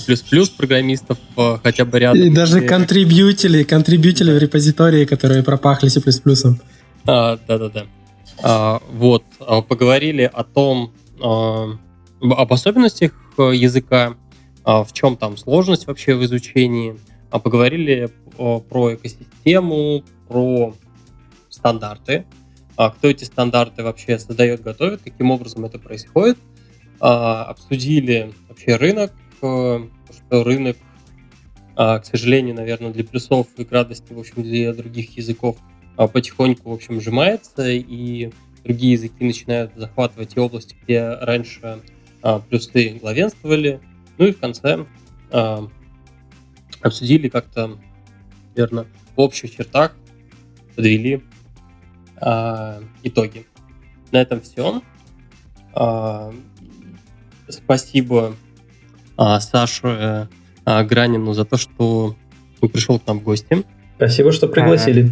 программистов э, хотя бы рядом. И даже контрибьютили, контрибьютили в репозитории, которые пропахли C++. А, да-да-да. А, вот, а, поговорили о том, а, об особенностях э, языка, в чем там сложность вообще в изучении, поговорили про экосистему, про стандарты, кто эти стандарты вообще создает, готовит, каким образом это происходит, обсудили вообще рынок, э, что рынок, к сожалению, наверное, для плюсов и радости, в общем, для других языков потихоньку, в общем, сжимается, и другие языки начинают захватывать те области, где раньше а, плюсы главенствовали. Ну и в конце а, обсудили как-то, верно, в общих чертах подвели а, итоги. На этом все. А, спасибо а, Саше а, Гранину за то, что пришел к нам в гости. Спасибо, что пригласили.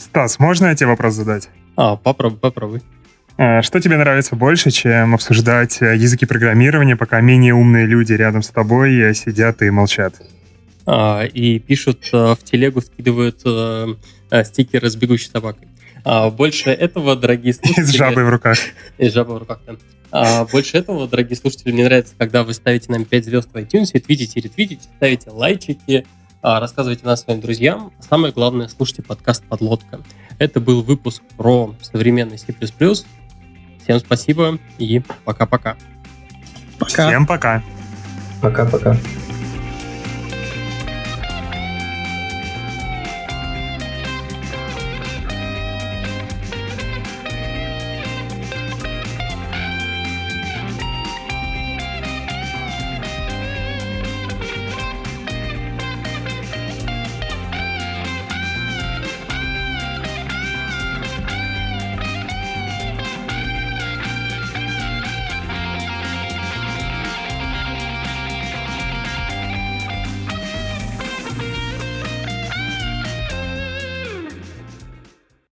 Стас, можно я тебе вопрос задать? А, попробуй, попробуй. А, что тебе нравится больше, чем обсуждать э, языки программирования, пока менее умные люди рядом с тобой э, сидят и молчат? А, и пишут э, в телегу, скидывают стикеры с бегущей собакой. А, больше этого, дорогие слушатели... С жабой в руках. И с жабой в руках, да. А, больше этого, дорогие слушатели, мне нравится, когда вы ставите нам 5 звезд в iTunes, твитите, ретвитите, ставите лайчики, рассказывайте нас своим друзьям. Самое главное, слушайте подкаст «Подлодка». Это был выпуск про современный C++. Всем спасибо и пока-пока. Пока. Всем пока. Пока-пока.